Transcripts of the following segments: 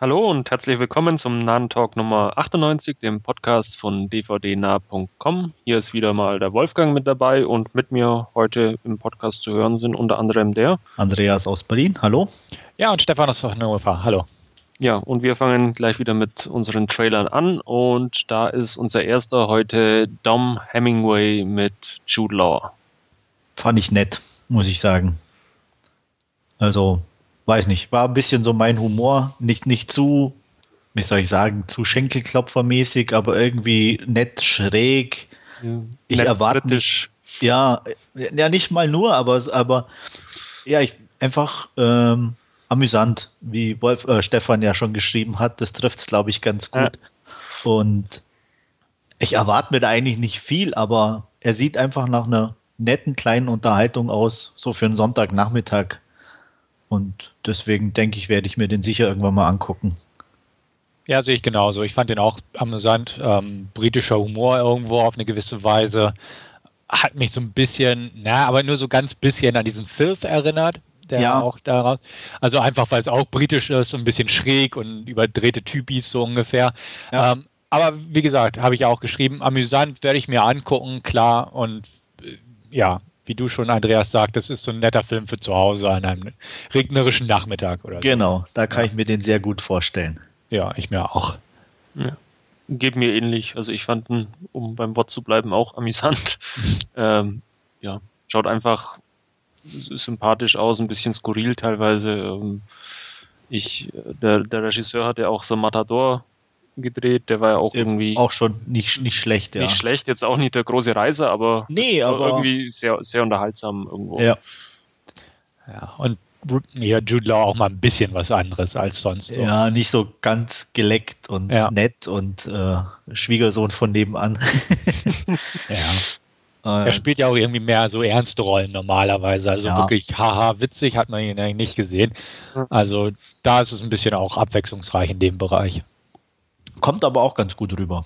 Hallo und herzlich willkommen zum Nahen Talk Nummer 98, dem Podcast von dvdnah.com. Hier ist wieder mal der Wolfgang mit dabei und mit mir heute im Podcast zu hören sind unter anderem der Andreas aus Berlin. Hallo. Ja, und Stefan aus Hannover. Hallo. Ja, und wir fangen gleich wieder mit unseren Trailern an und da ist unser erster heute Dom Hemingway mit Jude Law. Fand ich nett, muss ich sagen. Also weiß nicht, war ein bisschen so mein Humor, nicht, nicht zu, wie soll ich sagen, zu Schenkelklopfermäßig, aber irgendwie nett schräg. Ja, ich erwarte nicht, ja, ja, nicht mal nur, aber, aber ja, ich einfach ähm, amüsant, wie Wolf, äh, Stefan ja schon geschrieben hat, das trifft es, glaube ich, ganz gut. Ja. Und ich erwarte mir da eigentlich nicht viel, aber er sieht einfach nach einer netten kleinen Unterhaltung aus, so für einen Sonntagnachmittag. Und deswegen denke ich, werde ich mir den sicher irgendwann mal angucken. Ja, sehe ich genauso. Ich fand den auch amüsant. Ähm, britischer Humor irgendwo auf eine gewisse Weise. Hat mich so ein bisschen, na, aber nur so ganz bisschen an diesen Filth erinnert. Der ja. auch daraus. Also einfach, weil es auch britisch ist, so ein bisschen schräg und überdrehte Typis so ungefähr. Ja. Ähm, aber wie gesagt, habe ich auch geschrieben, amüsant werde ich mir angucken, klar. Und äh, ja, wie du schon, Andreas, sagt, das ist so ein netter Film für zu Hause an einem regnerischen Nachmittag oder so. Genau, da kann ja. ich mir den sehr gut vorstellen. Ja, ich mir auch. Ja. Geht mir ähnlich. Also ich fand ihn, um beim Wort zu bleiben, auch amüsant. ähm, ja, schaut einfach sympathisch aus, ein bisschen skurril teilweise. Ähm, ich, der, der Regisseur hatte auch so Matador gedreht, der war ja auch irgendwie. Auch schon nicht, nicht schlecht, ja. Nicht schlecht, jetzt auch nicht der große Reiser, aber, nee, aber irgendwie sehr, sehr unterhaltsam irgendwo. Ja. Ja, und ja, Jude Law auch mal ein bisschen was anderes als sonst. So. Ja, nicht so ganz geleckt und ja. nett und äh, Schwiegersohn von nebenan. ja. Er spielt ja auch irgendwie mehr so ernste Rollen normalerweise. Also ja. wirklich haha, witzig hat man ihn eigentlich nicht gesehen. Also da ist es ein bisschen auch abwechslungsreich in dem Bereich. Kommt aber auch ganz gut rüber.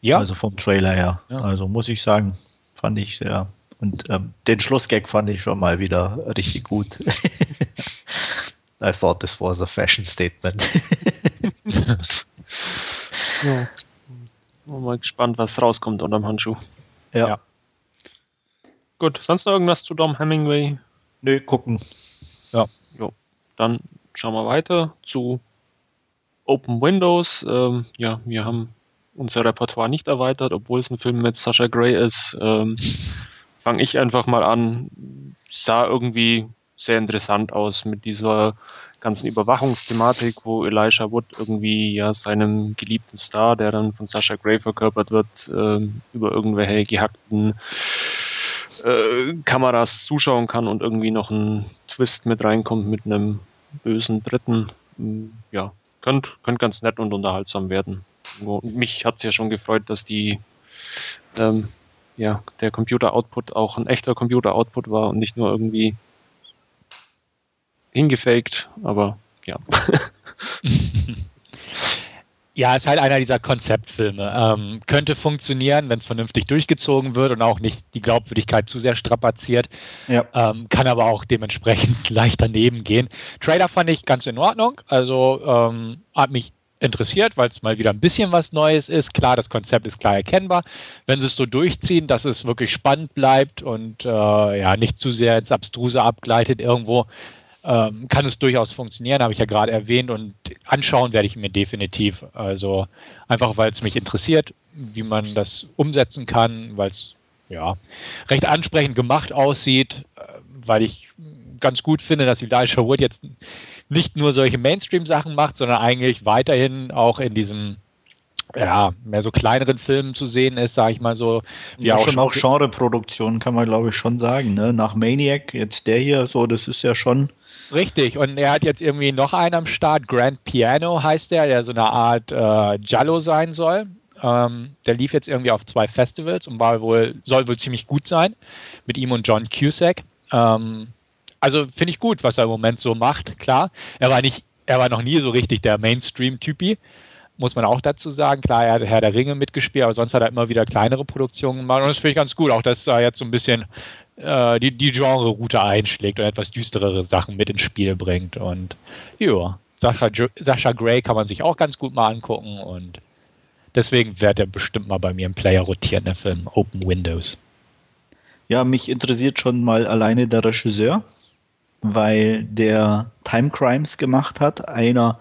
Ja. Also vom Trailer her. Ja. Also muss ich sagen, fand ich sehr. Und ähm, den Schlussgag fand ich schon mal wieder richtig gut. I thought this was a fashion statement. ja. Mal gespannt, was rauskommt unterm Handschuh. Ja. ja. Gut, sonst noch irgendwas zu Dom Hemingway? Nö, gucken. Ja. Jo. Dann schauen wir weiter zu Open Windows. Ähm, ja, wir haben unser Repertoire nicht erweitert, obwohl es ein Film mit Sasha Gray ist. Ähm, Fange ich einfach mal an. Sah irgendwie sehr interessant aus mit dieser ganzen Überwachungsthematik, wo Elijah Wood irgendwie ja seinem geliebten Star, der dann von Sasha Gray verkörpert wird, äh, über irgendwelche gehackten äh, Kameras zuschauen kann und irgendwie noch ein Twist mit reinkommt mit einem bösen Dritten. Ja, könnte könnt ganz nett und unterhaltsam werden. Mich hat es ja schon gefreut, dass die ähm, ja, der Computer-Output auch ein echter Computer-Output war und nicht nur irgendwie hingefaked, aber ja. Ja, ist halt einer dieser Konzeptfilme. Ähm, könnte funktionieren, wenn es vernünftig durchgezogen wird und auch nicht die Glaubwürdigkeit zu sehr strapaziert. Ja. Ähm, kann aber auch dementsprechend leicht daneben gehen. Trailer fand ich ganz in Ordnung. Also ähm, hat mich interessiert, weil es mal wieder ein bisschen was Neues ist. Klar, das Konzept ist klar erkennbar. Wenn sie es so durchziehen, dass es wirklich spannend bleibt und äh, ja nicht zu sehr ins Abstruse abgleitet irgendwo, ähm, kann es durchaus funktionieren, habe ich ja gerade erwähnt und anschauen werde ich mir definitiv. Also einfach, weil es mich interessiert, wie man das umsetzen kann, weil es ja recht ansprechend gemacht aussieht, äh, weil ich ganz gut finde, dass Elijah Wood jetzt nicht nur solche Mainstream-Sachen macht, sondern eigentlich weiterhin auch in diesem ja, mehr so kleineren Filmen zu sehen ist, sage ich mal so. Wie ja, auch schon auch Genreproduktion, kann man glaube ich schon sagen. Ne? Nach Maniac, jetzt der hier, so, das ist ja schon Richtig, und er hat jetzt irgendwie noch einen am Start, Grand Piano heißt der, der so eine Art äh, Giallo sein soll. Ähm, der lief jetzt irgendwie auf zwei Festivals und war wohl, soll wohl ziemlich gut sein mit ihm und John Cusack. Ähm, also finde ich gut, was er im Moment so macht, klar. Er war nicht, er war noch nie so richtig der Mainstream-Typi, muss man auch dazu sagen. Klar, er hat Herr der Ringe mitgespielt, aber sonst hat er immer wieder kleinere Produktionen gemacht und das finde ich ganz gut, auch dass er jetzt so ein bisschen äh, die, die Genre-Route einschlägt und etwas düsterere Sachen mit ins Spiel bringt. Und ja, Sascha, Sascha Gray kann man sich auch ganz gut mal angucken und deswegen wird er bestimmt mal bei mir im Player rotieren, der Film Open Windows. Ja, mich interessiert schon mal alleine der Regisseur, weil der Time Crimes gemacht hat, einer,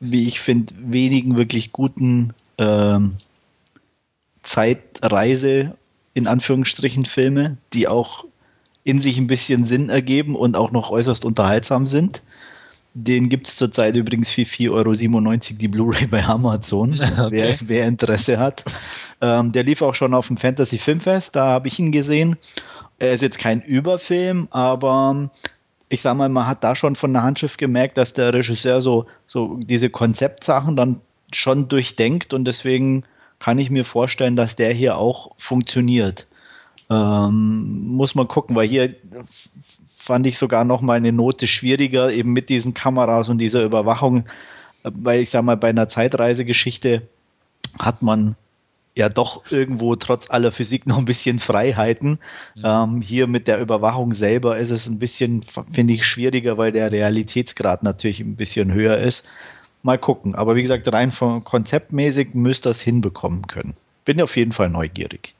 wie ich finde, wenigen wirklich guten ähm, Zeitreise in Anführungsstrichen Filme, die auch in sich ein bisschen Sinn ergeben und auch noch äußerst unterhaltsam sind. Den gibt es zurzeit übrigens für 4,97 Euro die Blu-ray bei Amazon, okay. wer, wer, Interesse hat. Ähm, der lief auch schon auf dem Fantasy Filmfest, da habe ich ihn gesehen. Er ist jetzt kein Überfilm, aber ich sage mal, man hat da schon von der Handschrift gemerkt, dass der Regisseur so, so diese Konzeptsachen dann schon durchdenkt und deswegen kann ich mir vorstellen, dass der hier auch funktioniert. Ähm, muss man gucken, weil hier fand ich sogar noch mal eine Note schwieriger, eben mit diesen Kameras und dieser Überwachung, weil ich sage mal, bei einer Zeitreisegeschichte hat man ja doch irgendwo trotz aller Physik noch ein bisschen Freiheiten. Mhm. Ähm, hier mit der Überwachung selber ist es ein bisschen, finde ich, schwieriger, weil der Realitätsgrad natürlich ein bisschen höher ist. Mal gucken. Aber wie gesagt, rein von konzeptmäßig müsst ihr es hinbekommen können. Bin auf jeden Fall neugierig.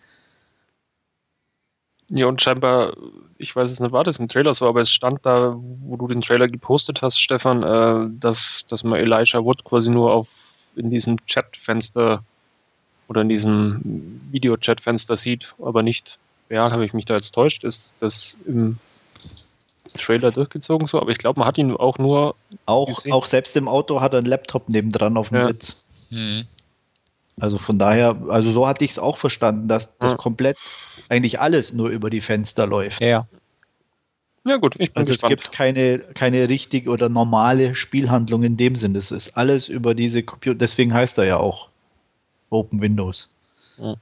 Ja, und scheinbar, ich weiß es nicht, war das ein Trailer so, aber es stand da, wo du den Trailer gepostet hast, Stefan, äh, dass, dass man Elijah Wood quasi nur auf in diesem Chatfenster oder in diesem Video-Chat-Fenster sieht, aber nicht real, habe ich mich da jetzt täuscht, ist das im Trailer durchgezogen so, aber ich glaube, man hat ihn auch nur. Auch, auch selbst im Auto hat er einen Laptop nebendran auf dem ja. Sitz. Mhm. Also von daher, also so hatte ich es auch verstanden, dass das ja. komplett eigentlich alles nur über die Fenster läuft. Ja. Ja gut, ich bin Also gespannt. es gibt keine, keine richtige oder normale Spielhandlung in dem Sinn. Das ist alles über diese Computer, deswegen heißt er ja auch Open Windows.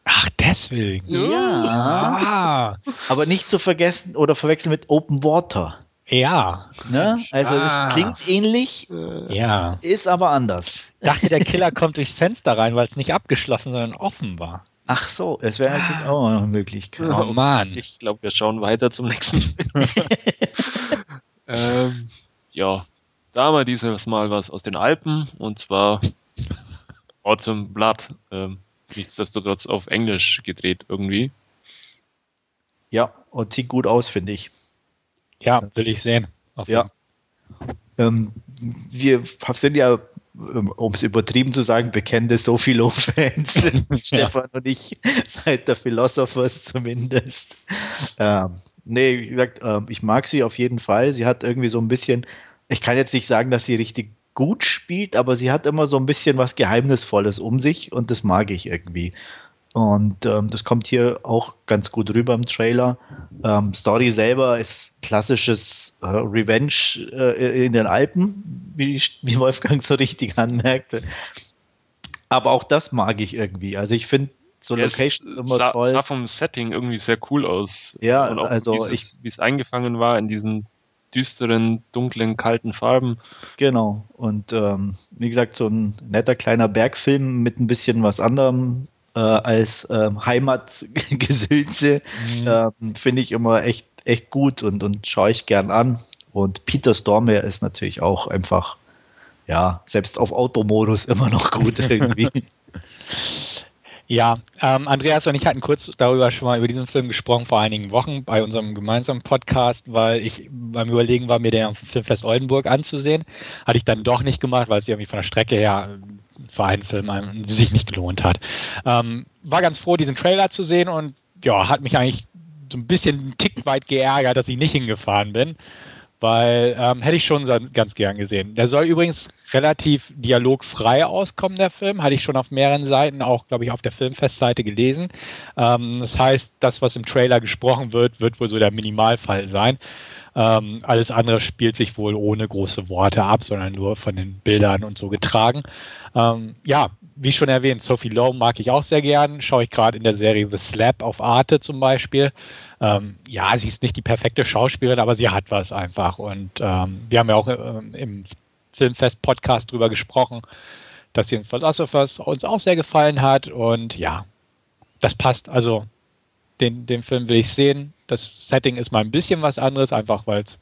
Ach, deswegen. Ja. Ah. Aber nicht zu vergessen oder verwechseln mit Open Water. Ja. Ne? Also ah. es klingt ähnlich, ja. ist aber anders. Dachte, der Killer kommt durchs Fenster rein, weil es nicht abgeschlossen, sondern offen war. Ach so, es wäre natürlich auch eine Möglichkeit. Oh Mann. Ich glaube, wir schauen weiter zum nächsten Film. ähm, ja, da haben wir dieses Mal was aus den Alpen und zwar Autumn Blood. Ähm, nichtsdestotrotz auf Englisch gedreht irgendwie. Ja, und sieht gut aus, finde ich. Ja, will ich sehen. ja. Ähm, wir sind ja, ähm, um es übertrieben zu sagen, bekannte Sophilo-Fans, Stefan und ich, seit der Philosophers zumindest. Ähm, nee, wie gesagt, äh, ich mag sie auf jeden Fall. Sie hat irgendwie so ein bisschen, ich kann jetzt nicht sagen, dass sie richtig gut spielt, aber sie hat immer so ein bisschen was Geheimnisvolles um sich und das mag ich irgendwie. Und ähm, das kommt hier auch ganz gut rüber im Trailer. Ähm, Story selber ist klassisches äh, Revenge äh, in den Alpen, wie, wie Wolfgang so richtig anmerkte. Aber auch das mag ich irgendwie. Also ich finde so ja, Location immer sah, toll. sah vom Setting irgendwie sehr cool aus. Ja, also dieses, wie es eingefangen war in diesen düsteren, dunklen, kalten Farben. Genau. Und ähm, wie gesagt, so ein netter kleiner Bergfilm mit ein bisschen was anderem äh, als ähm, Heimatgesülze mhm. ähm, finde ich immer echt, echt gut und, und schaue ich gern an. Und Peter Stormare ist natürlich auch einfach, ja, selbst auf Automodus immer noch gut irgendwie. Ja, ähm, Andreas und ich hatten kurz darüber schon mal über diesen Film gesprochen vor einigen Wochen bei unserem gemeinsamen Podcast, weil ich beim Überlegen war, mir den Filmfest Oldenburg anzusehen. Hatte ich dann doch nicht gemacht, weil es irgendwie von der Strecke her für einen Film sich nicht gelohnt hat. Ähm, war ganz froh, diesen Trailer zu sehen und ja, hat mich eigentlich so ein bisschen einen Tick weit geärgert, dass ich nicht hingefahren bin weil ähm, hätte ich schon ganz gern gesehen. Der soll übrigens relativ dialogfrei auskommen, der Film. Hatte ich schon auf mehreren Seiten, auch glaube ich auf der Filmfestseite gelesen. Ähm, das heißt, das, was im Trailer gesprochen wird, wird wohl so der Minimalfall sein. Ähm, alles andere spielt sich wohl ohne große Worte ab, sondern nur von den Bildern und so getragen. Ähm, ja, wie schon erwähnt, Sophie Lowe mag ich auch sehr gern. Schaue ich gerade in der Serie The Slap auf Arte zum Beispiel. Ähm, ja, sie ist nicht die perfekte Schauspielerin, aber sie hat was einfach. Und ähm, wir haben ja auch ähm, im Filmfest-Podcast drüber gesprochen, dass sie in Philosophers uns auch sehr gefallen hat. Und ja, das passt. Also den, den Film will ich sehen. Das Setting ist mal ein bisschen was anderes, einfach weil es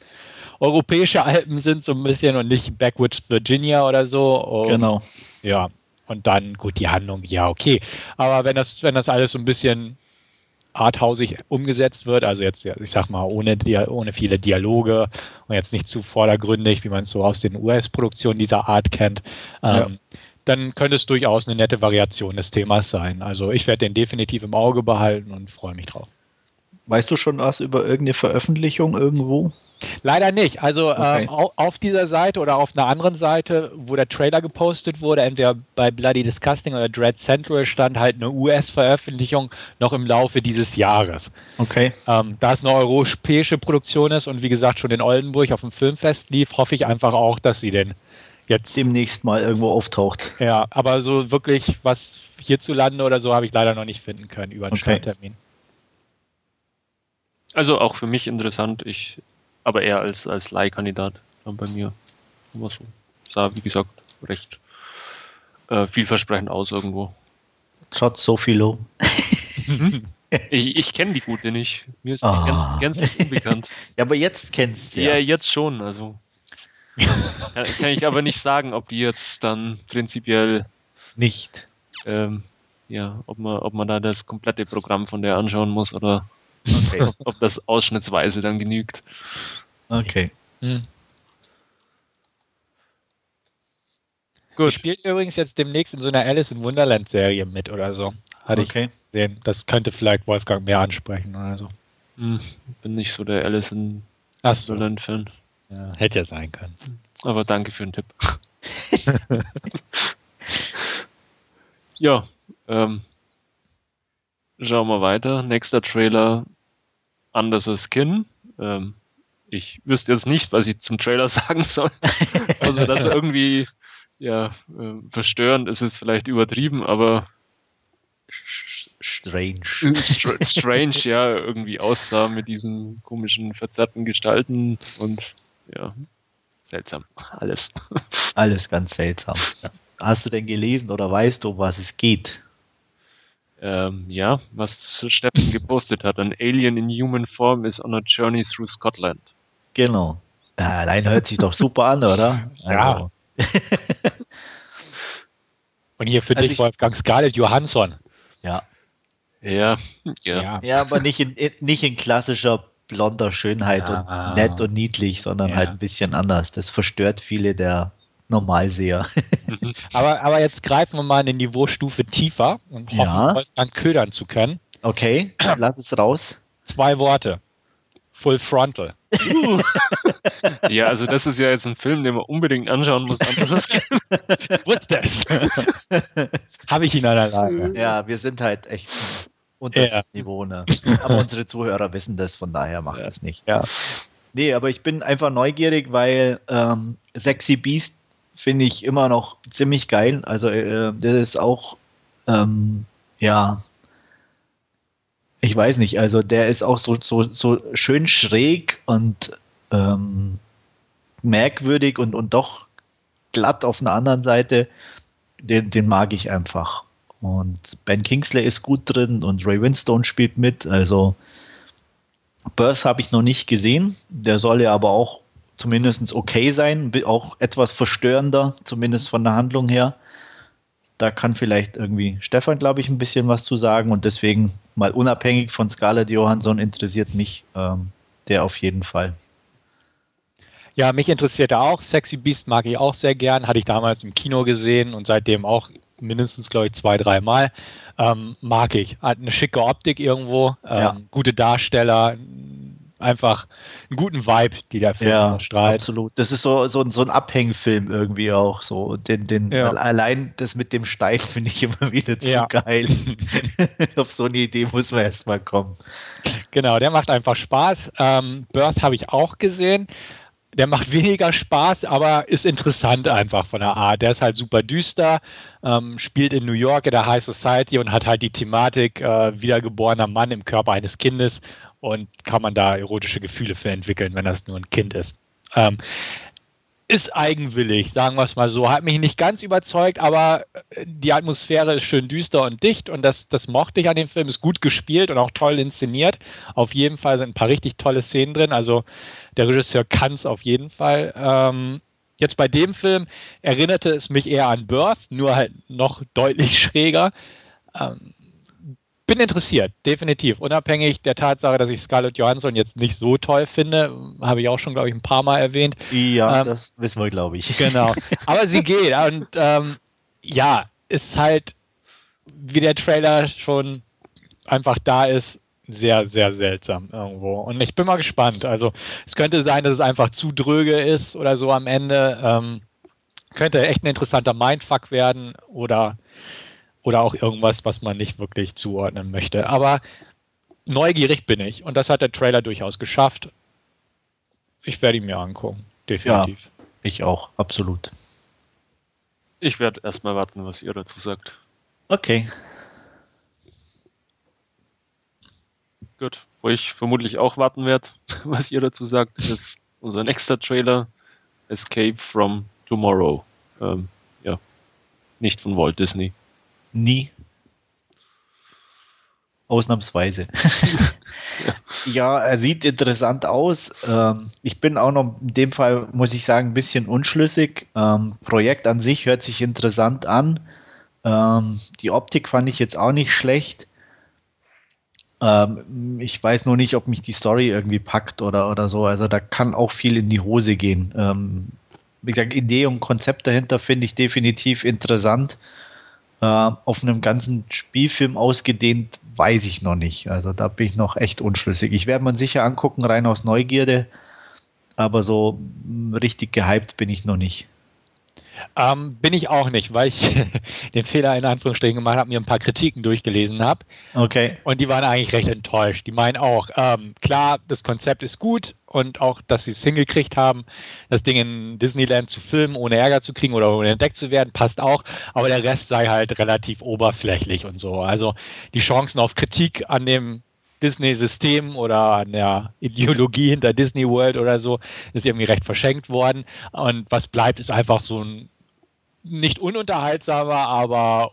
europäische Alpen sind so ein bisschen und nicht Backwoods Virginia oder so. Und, genau. Ja, und dann, gut, die Handlung, ja, okay. Aber wenn das, wenn das alles so ein bisschen arthausig umgesetzt wird, also jetzt, ich sag mal, ohne, ohne viele Dialoge und jetzt nicht zu vordergründig, wie man es so aus den US-Produktionen dieser Art kennt, ähm, ja. dann könnte es durchaus eine nette Variation des Themas sein. Also ich werde den definitiv im Auge behalten und freue mich drauf. Weißt du schon was über irgendeine Veröffentlichung irgendwo? Leider nicht. Also okay. ähm, auf dieser Seite oder auf einer anderen Seite, wo der Trailer gepostet wurde, entweder bei Bloody Disgusting oder Dread Central stand halt eine US-Veröffentlichung noch im Laufe dieses Jahres. Okay. Ähm, da es eine europäische Produktion ist und wie gesagt schon in Oldenburg auf dem Filmfest lief, hoffe ich einfach auch, dass sie den jetzt demnächst mal irgendwo auftaucht. Ja, aber so wirklich was hierzulande oder so habe ich leider noch nicht finden können über einen okay. Starttermin. Also auch für mich interessant, ich, aber eher als, als Leihkandidat bei mir. Aber so. Sah, wie gesagt, recht äh, vielversprechend aus irgendwo. Trotz Sophilo. ich ich kenne die gute nicht. Mir ist die oh. ganz, ganz nicht unbekannt. Ja, aber jetzt kennst du ja. Ja, jetzt schon. Also kann, kann, ich aber nicht sagen, ob die jetzt dann prinzipiell nicht. Ähm, ja, ob man, ob man da das komplette Programm von der anschauen muss oder Okay. ob, ob, das ausschnittsweise dann genügt. Okay. Hm. Gut. Die spielt übrigens jetzt demnächst in so einer Alice in Wonderland Serie mit oder so. Hatte okay. ich gesehen. Das könnte vielleicht Wolfgang mehr ansprechen oder so. Hm, bin nicht so der Alice in so. Wonderland Fan. Ja, hätte ja sein können. Aber danke für den Tipp. ja, ähm, schauen wir weiter. Nächster Trailer Under Skin. Ähm, ich wüsste jetzt nicht, was ich zum Trailer sagen soll. also, dass er irgendwie ja, äh, verstörend ist jetzt vielleicht übertrieben, aber strange. strange, ja, irgendwie aussah mit diesen komischen, verzerrten Gestalten und ja, seltsam. Alles. Alles ganz seltsam. Hast du denn gelesen oder weißt du, was es geht? Ähm, ja, was Steffen gepostet hat. An Alien in Human Form is on a journey through Scotland. Genau. Ja, allein hört sich doch super an, oder? Ja. Also. Und hier für also dich, Wolfgang Scarlett Johansson. Ja. Ja, ja. Ja, aber nicht in, nicht in klassischer blonder Schönheit ah, und nett und niedlich, sondern ja. halt ein bisschen anders. Das verstört viele der Normalseher. aber, aber jetzt greifen wir mal eine Niveaustufe tiefer und hoffen, ja. dann ködern zu können. Okay, lass es raus. Zwei Worte. Full Frontal. ja, also das ist ja jetzt ein Film, den man unbedingt anschauen muss. ich wusste es. Habe ich ihn an der Lage. Ja, wir sind halt echt unter ja. das Niveau. Ne? Aber unsere Zuhörer wissen das, von daher macht es ja. nicht. Ja. Nee, aber ich bin einfach neugierig, weil ähm, Sexy Beast finde ich immer noch ziemlich geil. Also äh, das ist auch, ähm, ja, ich weiß nicht, also der ist auch so, so, so schön schräg und ähm, merkwürdig und, und doch glatt auf einer anderen Seite. Den, den mag ich einfach. Und Ben Kingsley ist gut drin und Ray Winstone spielt mit. Also Burst habe ich noch nicht gesehen. Der soll ja aber auch zumindest okay sein, auch etwas verstörender, zumindest von der Handlung her. Da kann vielleicht irgendwie Stefan, glaube ich, ein bisschen was zu sagen und deswegen mal unabhängig von Scarlett Johansson interessiert mich ähm, der auf jeden Fall. Ja, mich interessiert er auch. Sexy Beast mag ich auch sehr gern. Hatte ich damals im Kino gesehen und seitdem auch mindestens, glaube ich, zwei, dreimal. Ähm, mag ich. Hat eine schicke Optik irgendwo, ähm, ja. gute Darsteller, einfach einen guten Vibe, die der Film ja, strahlt. Absolut. Das ist so, so, so ein Abhängfilm irgendwie auch. So. Den, den, ja. Allein das mit dem Stein finde ich immer wieder zu ja. geil. Auf so eine Idee muss man erstmal kommen. Genau, der macht einfach Spaß. Ähm, Birth habe ich auch gesehen. Der macht weniger Spaß, aber ist interessant einfach von der Art. Der ist halt super düster, ähm, spielt in New York in der High Society und hat halt die Thematik äh, wiedergeborener Mann im Körper eines Kindes und kann man da erotische Gefühle für entwickeln, wenn das nur ein Kind ist. Ähm, ist eigenwillig, sagen wir es mal so. Hat mich nicht ganz überzeugt, aber äh, die Atmosphäre ist schön düster und dicht und das, das mochte ich an dem Film. Ist gut gespielt und auch toll inszeniert. Auf jeden Fall sind ein paar richtig tolle Szenen drin. Also der Regisseur kann es auf jeden Fall. Ähm, jetzt bei dem Film erinnerte es mich eher an Birth, nur halt noch deutlich schräger. Ähm, bin interessiert, definitiv. Unabhängig der Tatsache, dass ich Scarlett Johansson jetzt nicht so toll finde, habe ich auch schon, glaube ich, ein paar Mal erwähnt. Ja, ähm, das wissen wir, glaube ich. Genau. Aber sie geht. Und ähm, ja, ist halt, wie der Trailer schon einfach da ist, sehr, sehr seltsam irgendwo. Und ich bin mal gespannt. Also es könnte sein, dass es einfach zu dröge ist oder so am Ende. Ähm, könnte echt ein interessanter Mindfuck werden oder oder auch irgendwas, was man nicht wirklich zuordnen möchte. Aber neugierig bin ich und das hat der Trailer durchaus geschafft. Ich werde ihn mir angucken, definitiv. Ja, ich auch, absolut. Ich werde erstmal warten, was ihr dazu sagt. Okay. Gut, wo ich vermutlich auch warten werde, was ihr dazu sagt, ist unser nächster Trailer, Escape from Tomorrow. Ähm, ja, nicht von Walt Disney. Nie. Ausnahmsweise. ja. er sieht interessant aus. Ähm, ich bin auch noch in dem Fall, muss ich sagen, ein bisschen unschlüssig. Ähm, Projekt an sich hört sich interessant an. Ähm, die Optik fand ich jetzt auch nicht schlecht. Ähm, ich weiß nur nicht, ob mich die Story irgendwie packt oder, oder so. Also da kann auch viel in die Hose gehen. Ähm, wie gesagt, Idee und Konzept dahinter finde ich definitiv interessant. Äh, auf einem ganzen Spielfilm ausgedehnt, weiß ich noch nicht. Also da bin ich noch echt unschlüssig. Ich werde mir sicher angucken, rein aus Neugierde, aber so richtig gehypt bin ich noch nicht. Ähm, bin ich auch nicht, weil ich den Fehler in Anführungsstrichen gemacht habe, mir ein paar Kritiken durchgelesen habe. Okay. Und die waren eigentlich recht enttäuscht. Die meinen auch, ähm, klar, das Konzept ist gut und auch, dass sie es hingekriegt haben, das Ding in Disneyland zu filmen, ohne Ärger zu kriegen oder ohne entdeckt zu werden, passt auch. Aber der Rest sei halt relativ oberflächlich und so. Also die Chancen auf Kritik an dem Disney-System oder an der Ideologie hinter Disney World oder so ist irgendwie recht verschenkt worden. Und was bleibt, ist einfach so ein nicht ununterhaltsamer, aber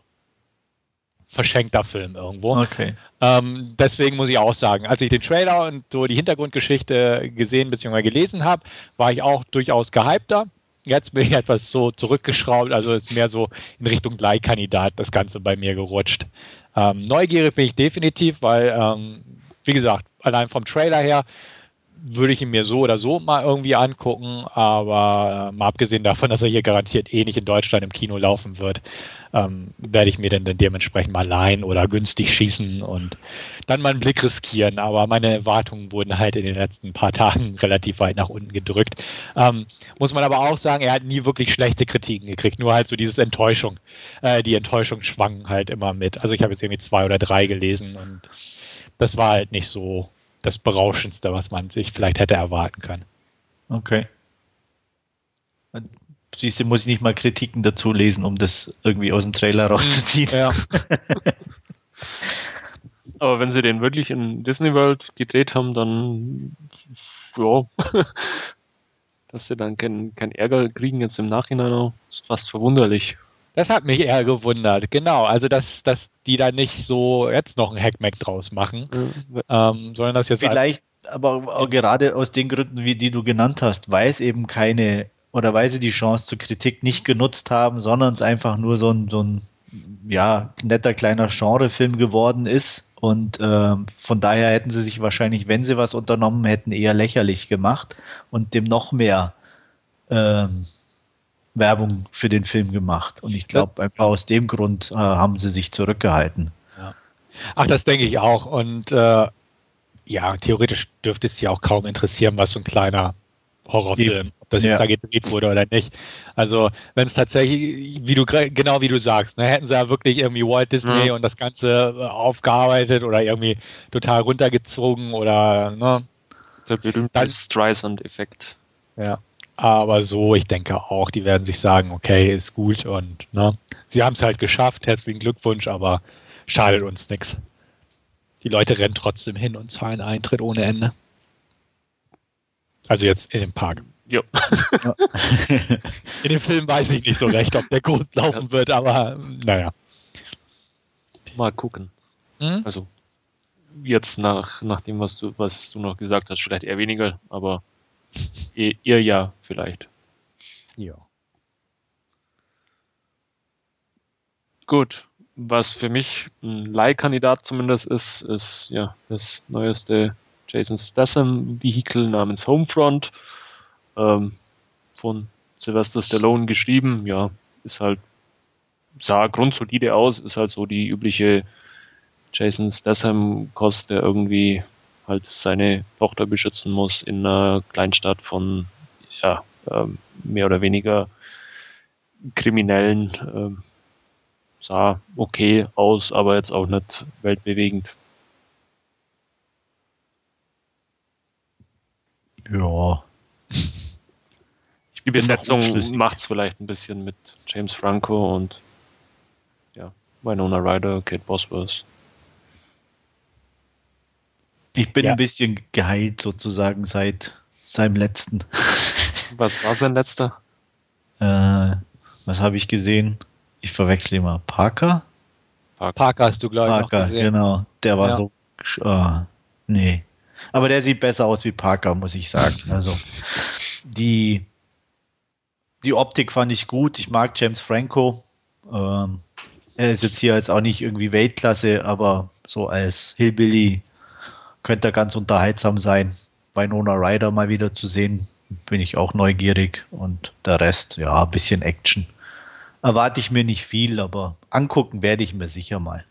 verschenkter Film irgendwo. Okay. Ähm, deswegen muss ich auch sagen, als ich den Trailer und so die Hintergrundgeschichte gesehen bzw. gelesen habe, war ich auch durchaus gehypter. Jetzt bin ich etwas so zurückgeschraubt, also ist mehr so in Richtung Leihkandidat das Ganze bei mir gerutscht. Ähm, neugierig bin ich definitiv, weil, ähm, wie gesagt, allein vom Trailer her würde ich ihn mir so oder so mal irgendwie angucken, aber äh, mal abgesehen davon, dass er hier garantiert eh nicht in Deutschland im Kino laufen wird, ähm, werde ich mir dann, dann dementsprechend mal leihen oder günstig schießen und dann mal einen Blick riskieren. Aber meine Erwartungen wurden halt in den letzten paar Tagen relativ weit nach unten gedrückt. Ähm, muss man aber auch sagen, er hat nie wirklich schlechte Kritiken gekriegt, nur halt so dieses Enttäuschung. Äh, die Enttäuschung schwang halt immer mit. Also ich habe jetzt irgendwie zwei oder drei gelesen und das war halt nicht so das Berauschendste, was man sich vielleicht hätte erwarten können. Okay. Siehst du, muss ich nicht mal Kritiken dazu lesen, um das irgendwie aus dem Trailer rauszuziehen. Ja. Aber wenn sie den wirklich in Disney World gedreht haben, dann ja, dass sie dann keinen kein Ärger kriegen jetzt im Nachhinein, ist fast verwunderlich. Das hat mich eher gewundert, genau. Also, dass, dass die da nicht so jetzt noch ein Hackmack draus machen, mhm. ähm, sondern dass jetzt. Vielleicht, aber auch gerade aus den Gründen, wie die du genannt hast, weil es eben keine oder weil sie die Chance zur Kritik nicht genutzt haben, sondern es einfach nur so ein, so ein ja, netter kleiner Genrefilm geworden ist. Und äh, von daher hätten sie sich wahrscheinlich, wenn sie was unternommen hätten, eher lächerlich gemacht und dem noch mehr ähm, Werbung für den Film gemacht. Und ich glaube, einfach aus dem Grund äh, haben sie sich zurückgehalten. Ja. Ach, das denke ich auch. Und äh, ja, theoretisch dürfte es ja auch kaum interessieren, was so ein kleiner Horrorfilm, ob das ja. jetzt da gedreht wurde oder nicht. Also, wenn es tatsächlich, wie du genau wie du sagst, ne, hätten sie ja wirklich irgendwie Walt Disney ja. und das Ganze äh, aufgearbeitet oder irgendwie total runtergezogen oder ne, der berühmte Streisand-Effekt. Ja. Aber so, ich denke auch, die werden sich sagen, okay, ist gut und ne, sie haben es halt geschafft, herzlichen Glückwunsch, aber schadet uns nichts. Die Leute rennen trotzdem hin und zahlen Eintritt ohne Ende. Also jetzt in den Park. Ja. In dem Film weiß ich nicht so recht, ob der groß laufen wird, aber naja. Mal gucken. Hm? Also jetzt nach, nach dem, was du, was du noch gesagt hast, vielleicht eher weniger, aber ihr, ihr ja vielleicht. Ja. Gut. Was für mich ein Leihkandidat zumindest ist, ist ja das neueste Jason Statham-Vehikel namens Homefront. Ähm, von Sylvester Stallone geschrieben. Ja, ist halt, sah grundsolide aus, ist halt so die übliche Jason Statham-Kost, der irgendwie halt seine Tochter beschützen muss in einer Kleinstadt von, ja, ähm, mehr oder weniger Kriminellen. Ähm, sah okay aus, aber jetzt auch nicht weltbewegend. Ja. Die Besetzung macht es vielleicht ein bisschen mit James Franco und ja, Winona Ryder, Kate Bosworth. Ich bin ja. ein bisschen geheilt sozusagen seit seinem letzten. Was war sein letzter? Äh, was habe ich gesehen? Ich verwechsel immer. Parker? Parker, Parker hast du, glaube ich, Parker, genau. Der war ja. so. Uh, nee. Aber der sieht besser aus wie Parker, muss ich sagen. Also die, die Optik fand ich gut. Ich mag James Franco. Ähm, er ist jetzt hier jetzt auch nicht irgendwie Weltklasse, aber so als Hillbilly könnte er ganz unterhaltsam sein. Bei Nona Ryder mal wieder zu sehen, bin ich auch neugierig. Und der Rest, ja, ein bisschen Action erwarte ich mir nicht viel, aber angucken werde ich mir sicher mal.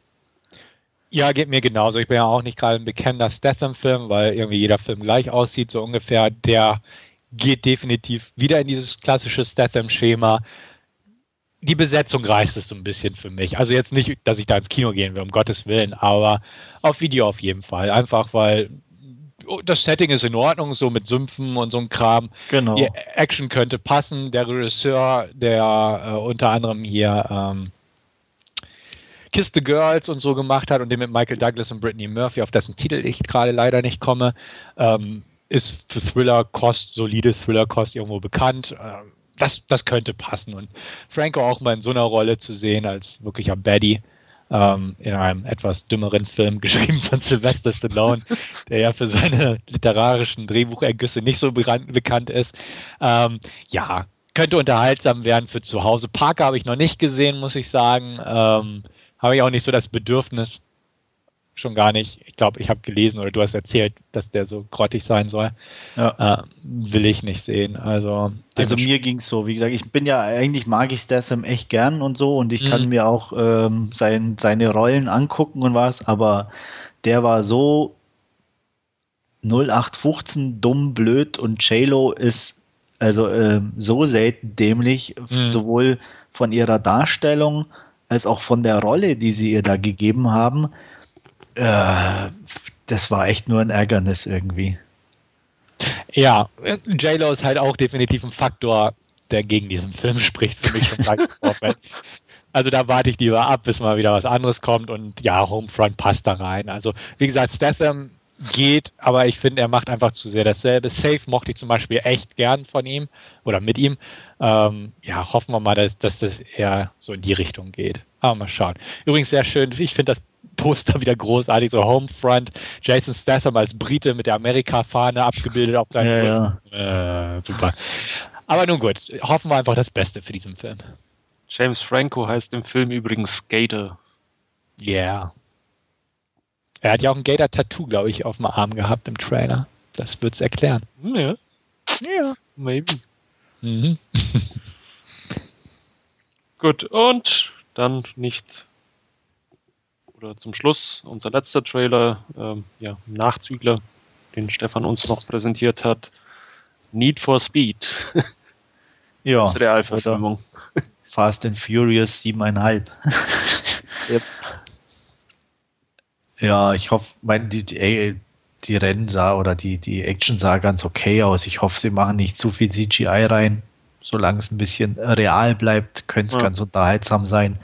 Ja, geht mir genauso. Ich bin ja auch nicht gerade ein bekennender Statham-Film, weil irgendwie jeder Film gleich aussieht, so ungefähr. Der geht definitiv wieder in dieses klassische Statham-Schema. Die Besetzung reißt es so ein bisschen für mich. Also jetzt nicht, dass ich da ins Kino gehen will, um Gottes Willen, aber auf Video auf jeden Fall. Einfach weil das Setting ist in Ordnung, so mit Sümpfen und so einem Kram. Genau. Die Action könnte passen. Der Regisseur, der äh, unter anderem hier ähm, Kiss the Girls und so gemacht hat und den mit Michael Douglas und Brittany Murphy, auf dessen Titel ich gerade leider nicht komme, ähm, ist für Thriller-Kost, solide Thriller-Kost irgendwo bekannt. Äh, das, das könnte passen. Und Franco auch mal in so einer Rolle zu sehen als wirklicher Baddie ähm, in einem etwas dümmeren Film geschrieben von Sylvester Stallone, der ja für seine literarischen Drehbuchergüsse nicht so bekannt ist. Ähm, ja, könnte unterhaltsam werden für zu Hause. Parker habe ich noch nicht gesehen, muss ich sagen. Ähm, habe ich auch nicht so das Bedürfnis schon gar nicht. Ich glaube, ich habe gelesen oder du hast erzählt, dass der so grottig sein soll. Ja. Äh, will ich nicht sehen. Also, also mir ging es so. Wie gesagt, ich bin ja eigentlich mag ich Statham echt gern und so und ich mhm. kann mir auch ähm, sein, seine Rollen angucken und was, aber der war so 0815 dumm, blöd und JLo ist also äh, so selten dämlich, mhm. sowohl von ihrer Darstellung als auch von der Rolle, die sie ihr da gegeben haben äh, das war echt nur ein Ärgernis irgendwie. Ja, J-Lo ist halt auch definitiv ein Faktor, der gegen diesen Film spricht, für mich schon lange. Also da warte ich lieber ab, bis mal wieder was anderes kommt und ja, Homefront passt da rein. Also wie gesagt, Statham geht, aber ich finde, er macht einfach zu sehr dasselbe. Safe mochte ich zum Beispiel echt gern von ihm oder mit ihm. Ähm, ja, hoffen wir mal, dass, dass das eher so in die Richtung geht. Aber mal schauen. Übrigens sehr schön, ich finde das Poster wieder großartig, so Homefront, Jason Statham als Brite mit der Amerika-Fahne abgebildet auf seinem ja, ja. Äh, super. Aber nun gut, hoffen wir einfach das Beste für diesen Film. James Franco heißt im Film übrigens Gator. Yeah. Er hat ja auch ein Gator-Tattoo, glaube ich, auf dem Arm gehabt im Trailer. Das wird es erklären. Ja. Ja. Maybe. Mhm. Gut, und dann nicht oder zum Schluss unser letzter Trailer, ähm, ja, Nachzügler, den Stefan uns noch präsentiert hat. Need for Speed. ja. Das Realverfilmung. Fast and Furious 7,5. yep. Ja, ich hoffe, mein, die, die, die Rennen sah oder die, die Action sah ganz okay aus. Ich hoffe, sie machen nicht zu viel CGI rein. Solange es ein bisschen real bleibt, könnte es ja. ganz unterhaltsam sein.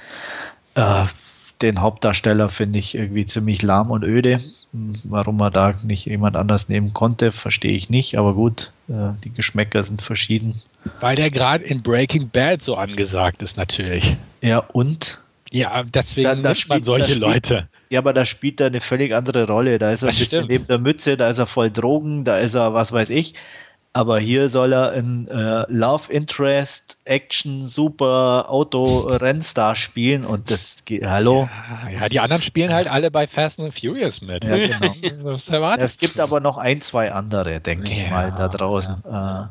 Äh, den Hauptdarsteller finde ich irgendwie ziemlich lahm und öde. Warum man da nicht jemand anders nehmen konnte, verstehe ich nicht, aber gut, äh, die Geschmäcker sind verschieden. Weil der gerade in Breaking Bad so angesagt ist, natürlich. Ja, und? Ja, deswegen da, da spielt, man solche spielt, Leute. Ja, aber da spielt er eine völlig andere Rolle. Da ist er das ein bisschen stimmt. neben der Mütze, da ist er voll Drogen, da ist er, was weiß ich. Aber hier soll er ein äh, Love Interest, Action, Super Auto Rennstar spielen und das geht. Hallo? Ja, ja, die anderen spielen halt alle bei Fast and Furious mit. Ja, genau. es gibt aber noch ein, zwei andere, denke ja, ich mal, da draußen. Ja.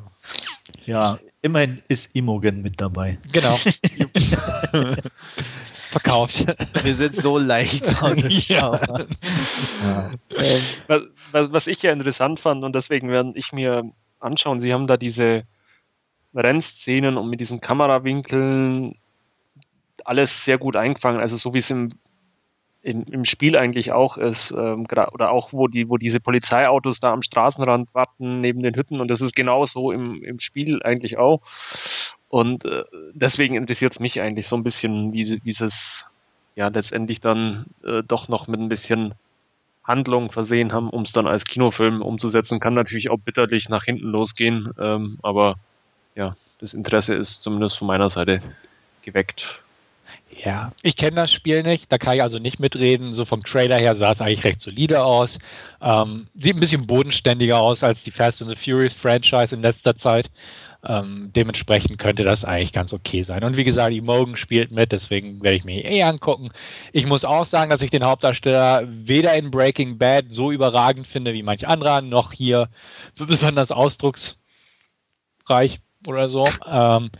Äh, ja, immerhin ist Imogen mit dabei. Genau. Verkauft. Wir sind so leicht. ja. Ähm, was, was, was ich ja interessant fand und deswegen werde ich mir anschauen, sie haben da diese Rennszenen und mit diesen Kamerawinkeln alles sehr gut eingefangen. Also so wie es im, im, im Spiel eigentlich auch ist, ähm, oder auch wo die, wo diese Polizeiautos da am Straßenrand warten neben den Hütten und das ist genauso im, im Spiel eigentlich auch. Und äh, deswegen interessiert es mich eigentlich so ein bisschen, wie, wie es ja letztendlich dann äh, doch noch mit ein bisschen Handlung versehen haben, um es dann als Kinofilm umzusetzen. Kann natürlich auch bitterlich nach hinten losgehen, ähm, aber ja, das Interesse ist zumindest von meiner Seite geweckt. Ja, ich kenne das Spiel nicht, da kann ich also nicht mitreden. So vom Trailer her sah es eigentlich recht solide aus. Ähm, sieht ein bisschen bodenständiger aus als die Fast and the Furious Franchise in letzter Zeit. Ähm, dementsprechend könnte das eigentlich ganz okay sein. Und wie gesagt, die Mogan spielt mit, deswegen werde ich mir eh angucken. Ich muss auch sagen, dass ich den Hauptdarsteller weder in Breaking Bad so überragend finde wie manch anderer, noch hier so besonders ausdrucksreich oder so. Ähm,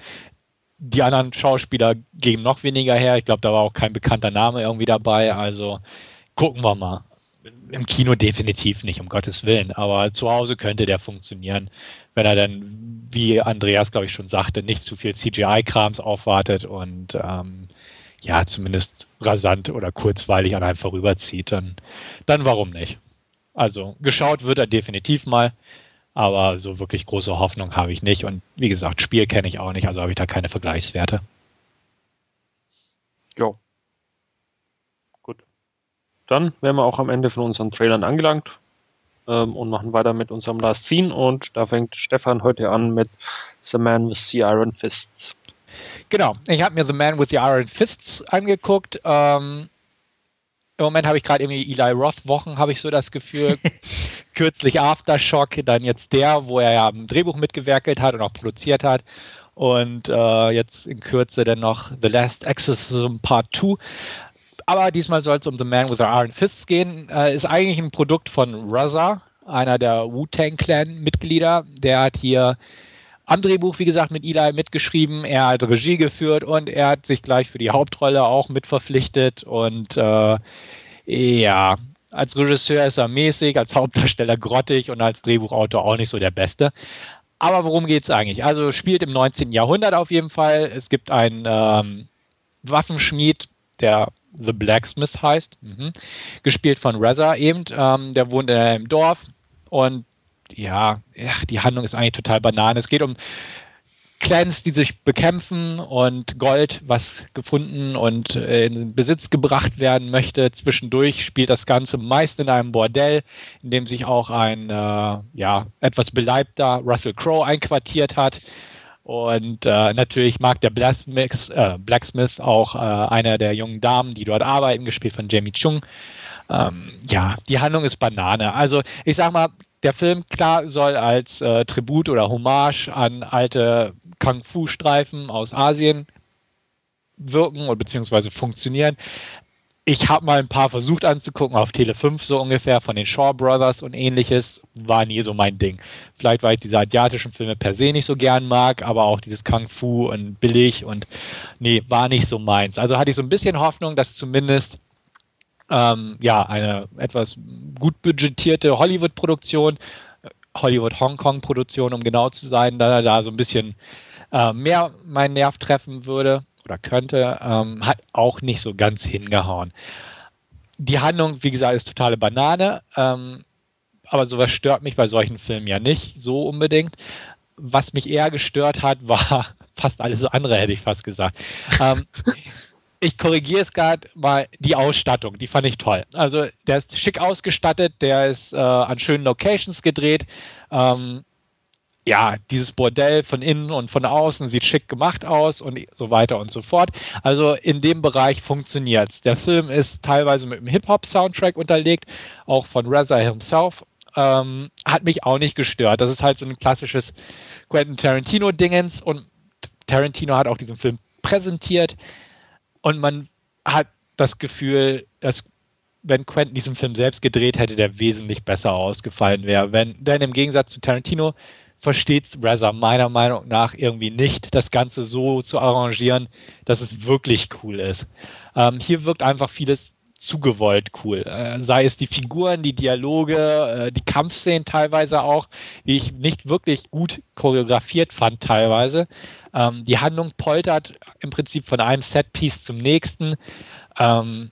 die anderen Schauspieler geben noch weniger her. Ich glaube, da war auch kein bekannter Name irgendwie dabei. Also gucken wir mal. Im Kino definitiv nicht, um Gottes Willen. Aber zu Hause könnte der funktionieren, wenn er dann, wie Andreas, glaube ich, schon sagte, nicht zu viel CGI-Krams aufwartet und ähm, ja, zumindest rasant oder kurzweilig an einem vorüberzieht, dann, dann warum nicht? Also geschaut wird er definitiv mal, aber so wirklich große Hoffnung habe ich nicht. Und wie gesagt, Spiel kenne ich auch nicht, also habe ich da keine Vergleichswerte. Ja, dann wären wir auch am Ende von unseren Trailern angelangt ähm, und machen weiter mit unserem Last Scene. Und da fängt Stefan heute an mit The Man with the Iron Fists. Genau, ich habe mir The Man with the Iron Fists angeguckt. Ähm, Im Moment habe ich gerade irgendwie Eli Roth-Wochen, habe ich so das Gefühl. Kürzlich Aftershock, dann jetzt der, wo er ja am Drehbuch mitgewerkelt hat und auch produziert hat. Und äh, jetzt in Kürze dann noch The Last Exorcism Part 2. Aber diesmal soll es um The Man with the Iron Fists gehen. Äh, ist eigentlich ein Produkt von Raza, einer der Wu-Tang Clan-Mitglieder. Der hat hier am Drehbuch, wie gesagt, mit Eli mitgeschrieben. Er hat Regie geführt und er hat sich gleich für die Hauptrolle auch mitverpflichtet. Und äh, ja, als Regisseur ist er mäßig, als Hauptdarsteller grottig und als Drehbuchautor auch nicht so der Beste. Aber worum geht es eigentlich? Also spielt im 19. Jahrhundert auf jeden Fall. Es gibt einen ähm, Waffenschmied, der The Blacksmith heißt, mhm. gespielt von Reza eben. Ähm, der wohnt in einem Dorf und ja, die Handlung ist eigentlich total banane. Es geht um Clans, die sich bekämpfen und Gold, was gefunden und in Besitz gebracht werden möchte. Zwischendurch spielt das Ganze meist in einem Bordell, in dem sich auch ein äh, ja, etwas beleibter Russell Crowe einquartiert hat. Und äh, natürlich mag der Blacksmith, äh, Blacksmith auch äh, einer der jungen Damen, die dort arbeiten, gespielt von Jamie Chung. Ähm, ja, die Handlung ist Banane. Also ich sag mal, der Film, klar, soll als äh, Tribut oder Hommage an alte Kung-Fu-Streifen aus Asien wirken oder beziehungsweise funktionieren ich habe mal ein paar versucht anzugucken, auf Tele 5 so ungefähr, von den Shaw Brothers und ähnliches, war nie so mein Ding. Vielleicht, weil ich diese asiatischen Filme per se nicht so gern mag, aber auch dieses Kung Fu und billig und nee, war nicht so meins. Also hatte ich so ein bisschen Hoffnung, dass zumindest ähm, ja, eine etwas gut budgetierte Hollywood-Produktion, Hollywood-Hongkong-Produktion, um genau zu sein, da da so ein bisschen äh, mehr meinen Nerv treffen würde oder könnte, ähm, hat auch nicht so ganz hingehauen. Die Handlung, wie gesagt, ist totale Banane, ähm, aber sowas stört mich bei solchen Filmen ja nicht so unbedingt. Was mich eher gestört hat, war fast alles andere, hätte ich fast gesagt. ähm, ich korrigiere es gerade mal, die Ausstattung, die fand ich toll. Also der ist schick ausgestattet, der ist äh, an schönen Locations gedreht. Ähm, ja, dieses Bordell von innen und von außen sieht schick gemacht aus und so weiter und so fort. Also in dem Bereich funktioniert es. Der Film ist teilweise mit einem Hip-Hop-Soundtrack unterlegt, auch von Reza himself. Ähm, hat mich auch nicht gestört. Das ist halt so ein klassisches Quentin Tarantino-Dingens und Tarantino hat auch diesen Film präsentiert und man hat das Gefühl, dass wenn Quentin diesen Film selbst gedreht hätte, der wesentlich besser ausgefallen wäre. Wenn, denn im Gegensatz zu Tarantino versteht Reza meiner Meinung nach irgendwie nicht, das Ganze so zu arrangieren, dass es wirklich cool ist. Ähm, hier wirkt einfach vieles zugewollt cool. Äh, sei es die Figuren, die Dialoge, äh, die Kampfszenen teilweise auch, die ich nicht wirklich gut choreografiert fand teilweise. Ähm, die Handlung poltert im Prinzip von einem Setpiece zum nächsten. Ähm,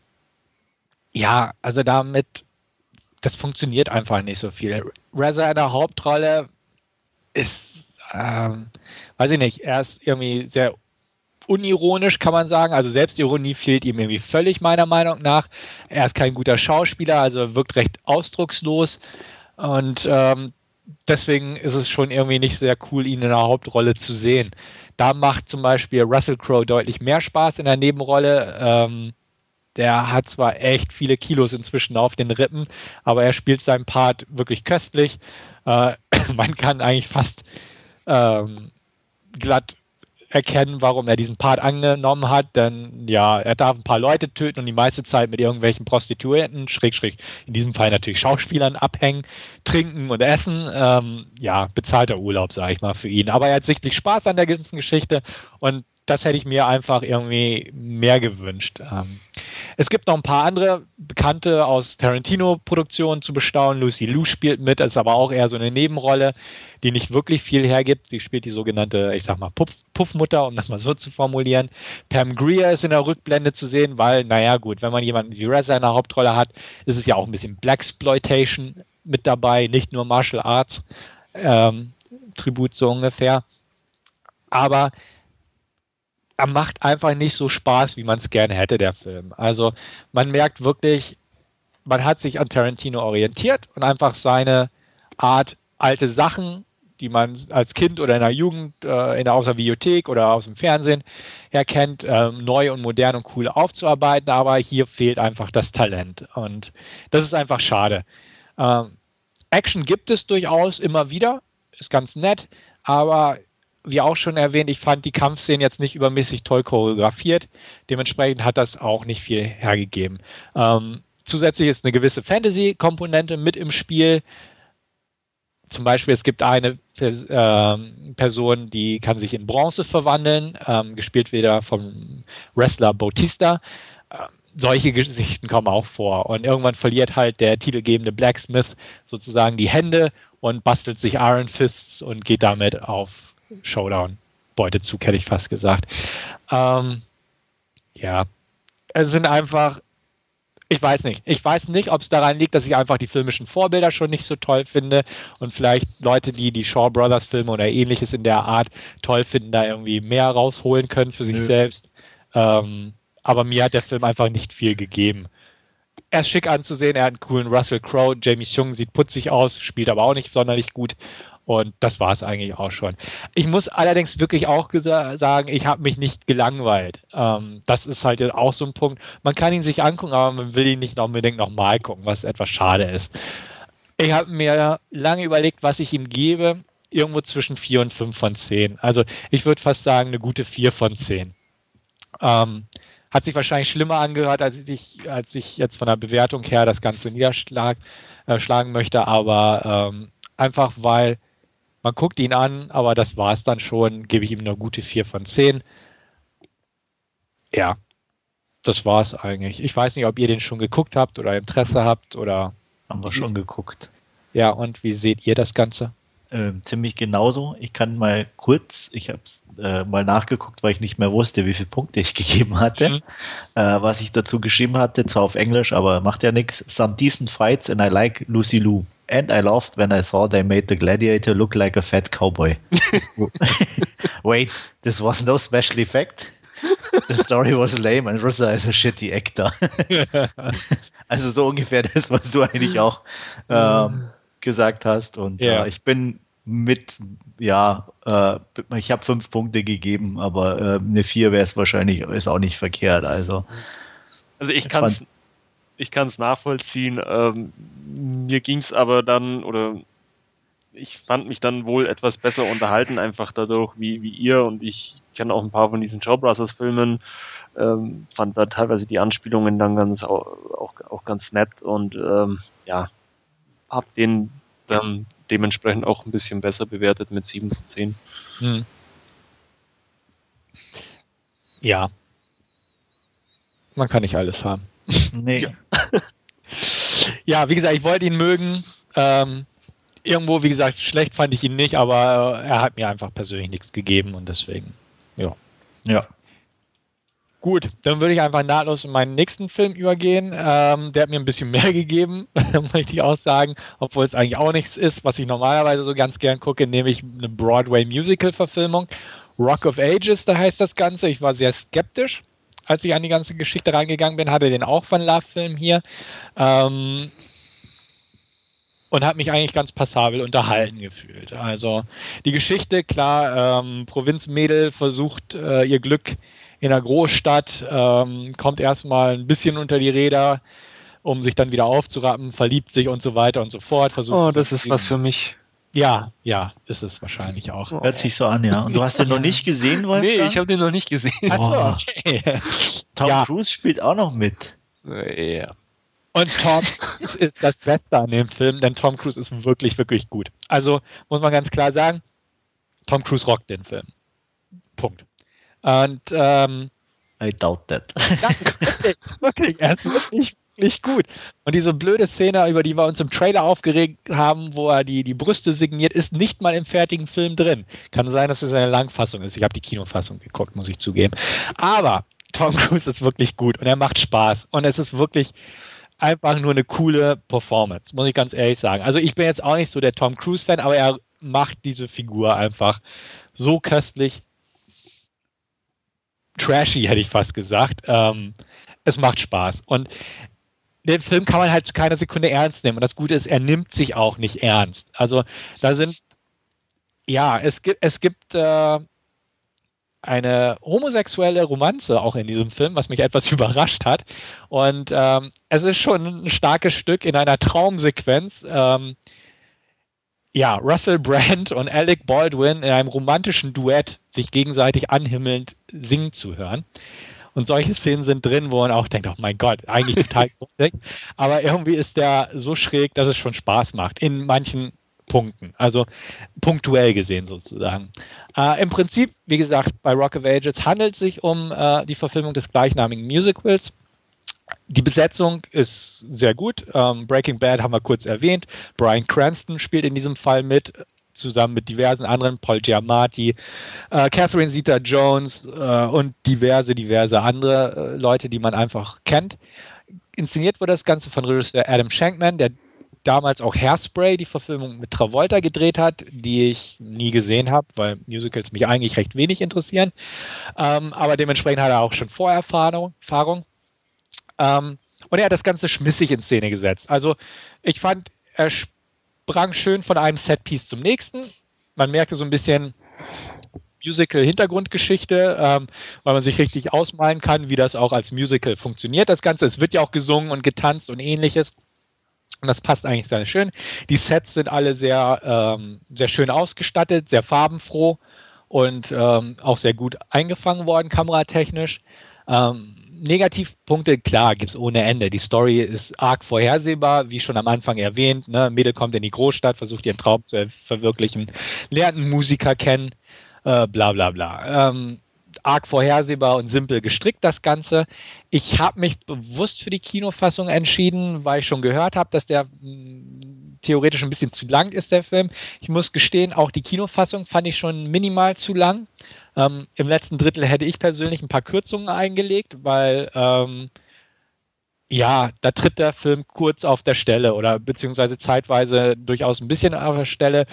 ja, also damit, das funktioniert einfach nicht so viel. Reza in der Hauptrolle ist, ähm, weiß ich nicht, er ist irgendwie sehr unironisch, kann man sagen. Also Selbstironie fehlt ihm irgendwie völlig, meiner Meinung nach. Er ist kein guter Schauspieler, also wirkt recht ausdruckslos. Und ähm, deswegen ist es schon irgendwie nicht sehr cool, ihn in der Hauptrolle zu sehen. Da macht zum Beispiel Russell Crowe deutlich mehr Spaß in der Nebenrolle. Ähm, der hat zwar echt viele Kilos inzwischen auf den Rippen, aber er spielt seinen Part wirklich köstlich. Äh, man kann eigentlich fast ähm, glatt erkennen, warum er diesen Part angenommen hat, denn ja, er darf ein paar Leute töten und die meiste Zeit mit irgendwelchen Prostituierten, schräg, schräg, in diesem Fall natürlich Schauspielern abhängen, trinken und essen. Ähm, ja, bezahlter Urlaub, sage ich mal, für ihn. Aber er hat sichtlich Spaß an der ganzen Geschichte und das hätte ich mir einfach irgendwie mehr gewünscht. Ähm, es gibt noch ein paar andere Bekannte aus Tarantino-Produktionen zu bestaunen. Lucy Liu spielt mit, ist aber auch eher so eine Nebenrolle, die nicht wirklich viel hergibt. Sie spielt die sogenannte, ich sag mal, Puff Puffmutter, um das mal so zu formulieren. Pam Greer ist in der Rückblende zu sehen, weil, naja, gut, wenn man jemanden wie Reza in der Hauptrolle hat, ist es ja auch ein bisschen Blaxploitation mit dabei, nicht nur Martial Arts. Ähm, Tribut so ungefähr. Aber er macht einfach nicht so Spaß, wie man es gerne hätte, der Film. Also man merkt wirklich, man hat sich an Tarantino orientiert und einfach seine Art, alte Sachen, die man als Kind oder in der Jugend äh, in der, aus der Videothek oder aus dem Fernsehen erkennt, äh, neu und modern und cool aufzuarbeiten, aber hier fehlt einfach das Talent. Und das ist einfach schade. Ähm, Action gibt es durchaus immer wieder, ist ganz nett, aber wie auch schon erwähnt, ich fand die Kampfszenen jetzt nicht übermäßig toll choreografiert. Dementsprechend hat das auch nicht viel hergegeben. Ähm, zusätzlich ist eine gewisse Fantasy-Komponente mit im Spiel. Zum Beispiel, es gibt eine äh, Person, die kann sich in Bronze verwandeln, ähm, gespielt wieder vom Wrestler Bautista. Ähm, solche Geschichten kommen auch vor. Und irgendwann verliert halt der titelgebende Blacksmith sozusagen die Hände und bastelt sich Iron Fists und geht damit auf Showdown. Beutezug hätte ich fast gesagt. Ähm, ja, es sind einfach, ich weiß nicht. Ich weiß nicht, ob es daran liegt, dass ich einfach die filmischen Vorbilder schon nicht so toll finde und vielleicht Leute, die die Shaw Brothers Filme oder ähnliches in der Art toll finden, da irgendwie mehr rausholen können für sich Nö. selbst. Ähm, aber mir hat der Film einfach nicht viel gegeben. Er ist schick anzusehen, er hat einen coolen Russell Crowe, Jamie Chung sieht putzig aus, spielt aber auch nicht sonderlich gut und das war es eigentlich auch schon. Ich muss allerdings wirklich auch sagen, ich habe mich nicht gelangweilt. Ähm, das ist halt auch so ein Punkt. Man kann ihn sich angucken, aber man will ihn nicht unbedingt nochmal gucken, was etwas schade ist. Ich habe mir lange überlegt, was ich ihm gebe. Irgendwo zwischen 4 und 5 von 10. Also ich würde fast sagen, eine gute 4 von 10. Ähm, hat sich wahrscheinlich schlimmer angehört, als ich, als ich jetzt von der Bewertung her das Ganze niederschlagen äh, möchte, aber ähm, einfach weil man guckt ihn an, aber das war es dann schon. Gebe ich ihm eine gute 4 von 10. Ja, das war es eigentlich. Ich weiß nicht, ob ihr den schon geguckt habt oder Interesse habt oder. Haben wir schon geguckt. Ja, und wie seht ihr das Ganze? Ähm, ziemlich genauso. Ich kann mal kurz, ich habe äh, mal nachgeguckt, weil ich nicht mehr wusste, wie viele Punkte ich gegeben hatte. Mhm. Äh, was ich dazu geschrieben hatte, zwar auf Englisch, aber macht ja nichts. Some decent fights and I like Lucy Lou. And I laughed when I saw they made the gladiator look like a fat cowboy. Wait, this was no special effect? the story was lame and Russell is a shitty actor. also so ungefähr das, was du eigentlich auch ähm, gesagt hast. Und ja. äh, ich bin mit, ja, äh, ich habe fünf Punkte gegeben, aber äh, eine vier wäre es wahrscheinlich, ist auch nicht verkehrt. Also, also ich kann es ich kann es nachvollziehen. Ähm, mir ging es aber dann, oder ich fand mich dann wohl etwas besser unterhalten, einfach dadurch wie, wie ihr. Und ich kenne auch ein paar von diesen Show Brothers Filmen, ähm, fand da teilweise die Anspielungen dann ganz auch, auch, auch ganz nett und ähm, ja, hab den dann dementsprechend auch ein bisschen besser bewertet mit 7 von 10. Hm. Ja. Man kann nicht alles haben. Nee. Ja. ja, wie gesagt, ich wollte ihn mögen. Ähm, irgendwo, wie gesagt, schlecht fand ich ihn nicht, aber er hat mir einfach persönlich nichts gegeben und deswegen, ja. Ja. Gut, dann würde ich einfach nahtlos in meinen nächsten Film übergehen. Ähm, der hat mir ein bisschen mehr gegeben, möchte ich auch sagen, obwohl es eigentlich auch nichts ist, was ich normalerweise so ganz gern gucke, nämlich eine Broadway-Musical-Verfilmung. Rock of Ages, da heißt das Ganze. Ich war sehr skeptisch, als ich an die ganze Geschichte reingegangen bin, hatte den auch von Love-Film hier. Ähm, und habe mich eigentlich ganz passabel unterhalten gefühlt. Also die Geschichte, klar, ähm, Provinzmädel versucht äh, ihr Glück in einer Großstadt, ähm, kommt erstmal ein bisschen unter die Räder, um sich dann wieder aufzurappen, verliebt sich und so weiter und so fort. Versucht oh, das ist was für mich. Ja, ja, ist es wahrscheinlich auch. Hört sich so an, ja. Und du hast den noch nicht gesehen, Wolfgang? Nee, ich habe den noch nicht gesehen. Achso, okay. Tom ja. Cruise spielt auch noch mit. Ja. Und Tom Cruise ist das Beste an dem Film, denn Tom Cruise ist wirklich, wirklich gut. Also muss man ganz klar sagen, Tom Cruise rockt den Film. Punkt. Und ähm, I doubt that. wirklich, wirklich, er ist wirklich, wirklich gut. Und diese blöde Szene, über die wir uns im Trailer aufgeregt haben, wo er die, die Brüste signiert, ist nicht mal im fertigen Film drin. Kann sein, dass es eine Langfassung ist. Ich habe die Kinofassung geguckt, muss ich zugeben. Aber Tom Cruise ist wirklich gut und er macht Spaß. Und es ist wirklich einfach nur eine coole Performance, muss ich ganz ehrlich sagen. Also ich bin jetzt auch nicht so der Tom Cruise-Fan, aber er macht diese Figur einfach so köstlich. Trashy, hätte ich fast gesagt. Ähm, es macht Spaß. Und den Film kann man halt zu keiner Sekunde ernst nehmen. Und das Gute ist, er nimmt sich auch nicht ernst. Also da sind, ja, es gibt, es gibt äh, eine homosexuelle Romanze auch in diesem Film, was mich etwas überrascht hat. Und ähm, es ist schon ein starkes Stück in einer Traumsequenz. Ähm, ja, Russell Brand und Alec Baldwin in einem romantischen Duett sich gegenseitig anhimmelnd singen zu hören. Und solche Szenen sind drin, wo man auch denkt, oh mein Gott, eigentlich total lustig. Aber irgendwie ist der so schräg, dass es schon Spaß macht. In manchen Punkten. Also punktuell gesehen sozusagen. Äh, Im Prinzip, wie gesagt, bei Rock of Ages handelt es sich um äh, die Verfilmung des gleichnamigen Musicals. Die Besetzung ist sehr gut. Ähm, Breaking Bad haben wir kurz erwähnt. Brian Cranston spielt in diesem Fall mit, zusammen mit diversen anderen, Paul Giamatti, äh, Catherine Zeta-Jones äh, und diverse, diverse andere äh, Leute, die man einfach kennt. Inszeniert wurde das Ganze von Regisseur Adam Shankman, der damals auch Hairspray, die Verfilmung mit Travolta gedreht hat, die ich nie gesehen habe, weil Musicals mich eigentlich recht wenig interessieren. Ähm, aber dementsprechend hat er auch schon Vorerfahrung. Ähm, und er hat das Ganze schmissig in Szene gesetzt. Also ich fand, er sprang schön von einem Setpiece zum nächsten. Man merkte so ein bisschen Musical-Hintergrundgeschichte, ähm, weil man sich richtig ausmalen kann, wie das auch als Musical funktioniert. Das Ganze, es wird ja auch gesungen und getanzt und ähnliches. Und das passt eigentlich sehr schön. Die Sets sind alle sehr, ähm, sehr schön ausgestattet, sehr farbenfroh und ähm, auch sehr gut eingefangen worden, kameratechnisch. Ähm, Negativpunkte, klar, gibt es ohne Ende. Die Story ist arg vorhersehbar, wie schon am Anfang erwähnt. Ne? Mädel kommt in die Großstadt, versucht ihren Traum zu verwirklichen, lernt einen Musiker kennen, äh, bla bla bla. Ähm, arg vorhersehbar und simpel gestrickt, das Ganze. Ich habe mich bewusst für die Kinofassung entschieden, weil ich schon gehört habe, dass der mh, hm, theoretisch ein bisschen zu lang ist, der Film. Ich muss gestehen, auch die Kinofassung fand ich schon minimal zu lang. Ähm, Im letzten Drittel hätte ich persönlich ein paar Kürzungen eingelegt, weil ähm, ja, da tritt der Film kurz auf der Stelle oder beziehungsweise zeitweise durchaus ein bisschen auf der Stelle.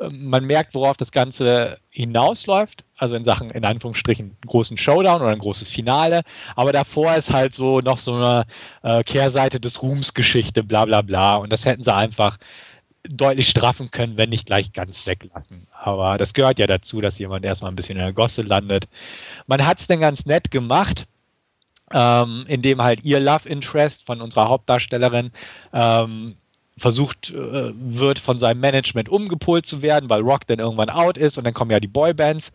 Ähm, man merkt, worauf das Ganze hinausläuft, also in Sachen, in Anführungsstrichen, großen Showdown oder ein großes Finale. Aber davor ist halt so noch so eine äh, Kehrseite des Ruhms Geschichte, bla bla bla. Und das hätten sie einfach deutlich straffen können, wenn nicht gleich ganz weglassen. Aber das gehört ja dazu, dass jemand erstmal ein bisschen in der Gosse landet. Man hat es dann ganz nett gemacht ähm, in dem halt ihr Love Interest von unserer Hauptdarstellerin ähm, versucht äh, wird, von seinem Management umgepolt zu werden, weil Rock dann irgendwann out ist und dann kommen ja die Boybands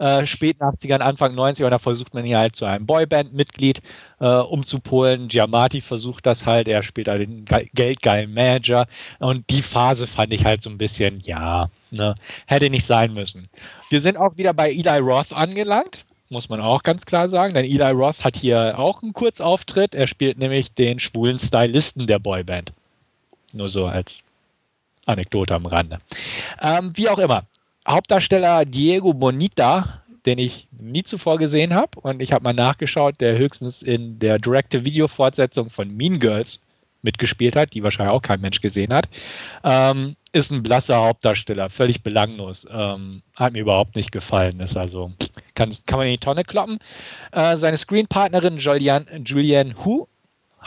äh, späten 80ern, Anfang 90er und da versucht man hier halt zu einem Boyband-Mitglied äh, umzupolen. Giamatti versucht das halt, er spielt halt den geldgeilen Manager und die Phase fand ich halt so ein bisschen, ja, ne, hätte nicht sein müssen. Wir sind auch wieder bei Eli Roth angelangt muss man auch ganz klar sagen, denn Eli Roth hat hier auch einen Kurzauftritt. Er spielt nämlich den schwulen Stylisten der Boyband. Nur so als Anekdote am Rande. Ähm, wie auch immer. Hauptdarsteller Diego Bonita, den ich nie zuvor gesehen habe und ich habe mal nachgeschaut, der höchstens in der Direct-to-Video-Fortsetzung von Mean Girls mitgespielt hat, die wahrscheinlich auch kein Mensch gesehen hat, ähm, ist ein blasser Hauptdarsteller, völlig belanglos. Ähm, hat mir überhaupt nicht gefallen. Ist also, kann, kann man in die Tonne kloppen. Äh, seine Screenpartnerin Julian, Julianne Hu,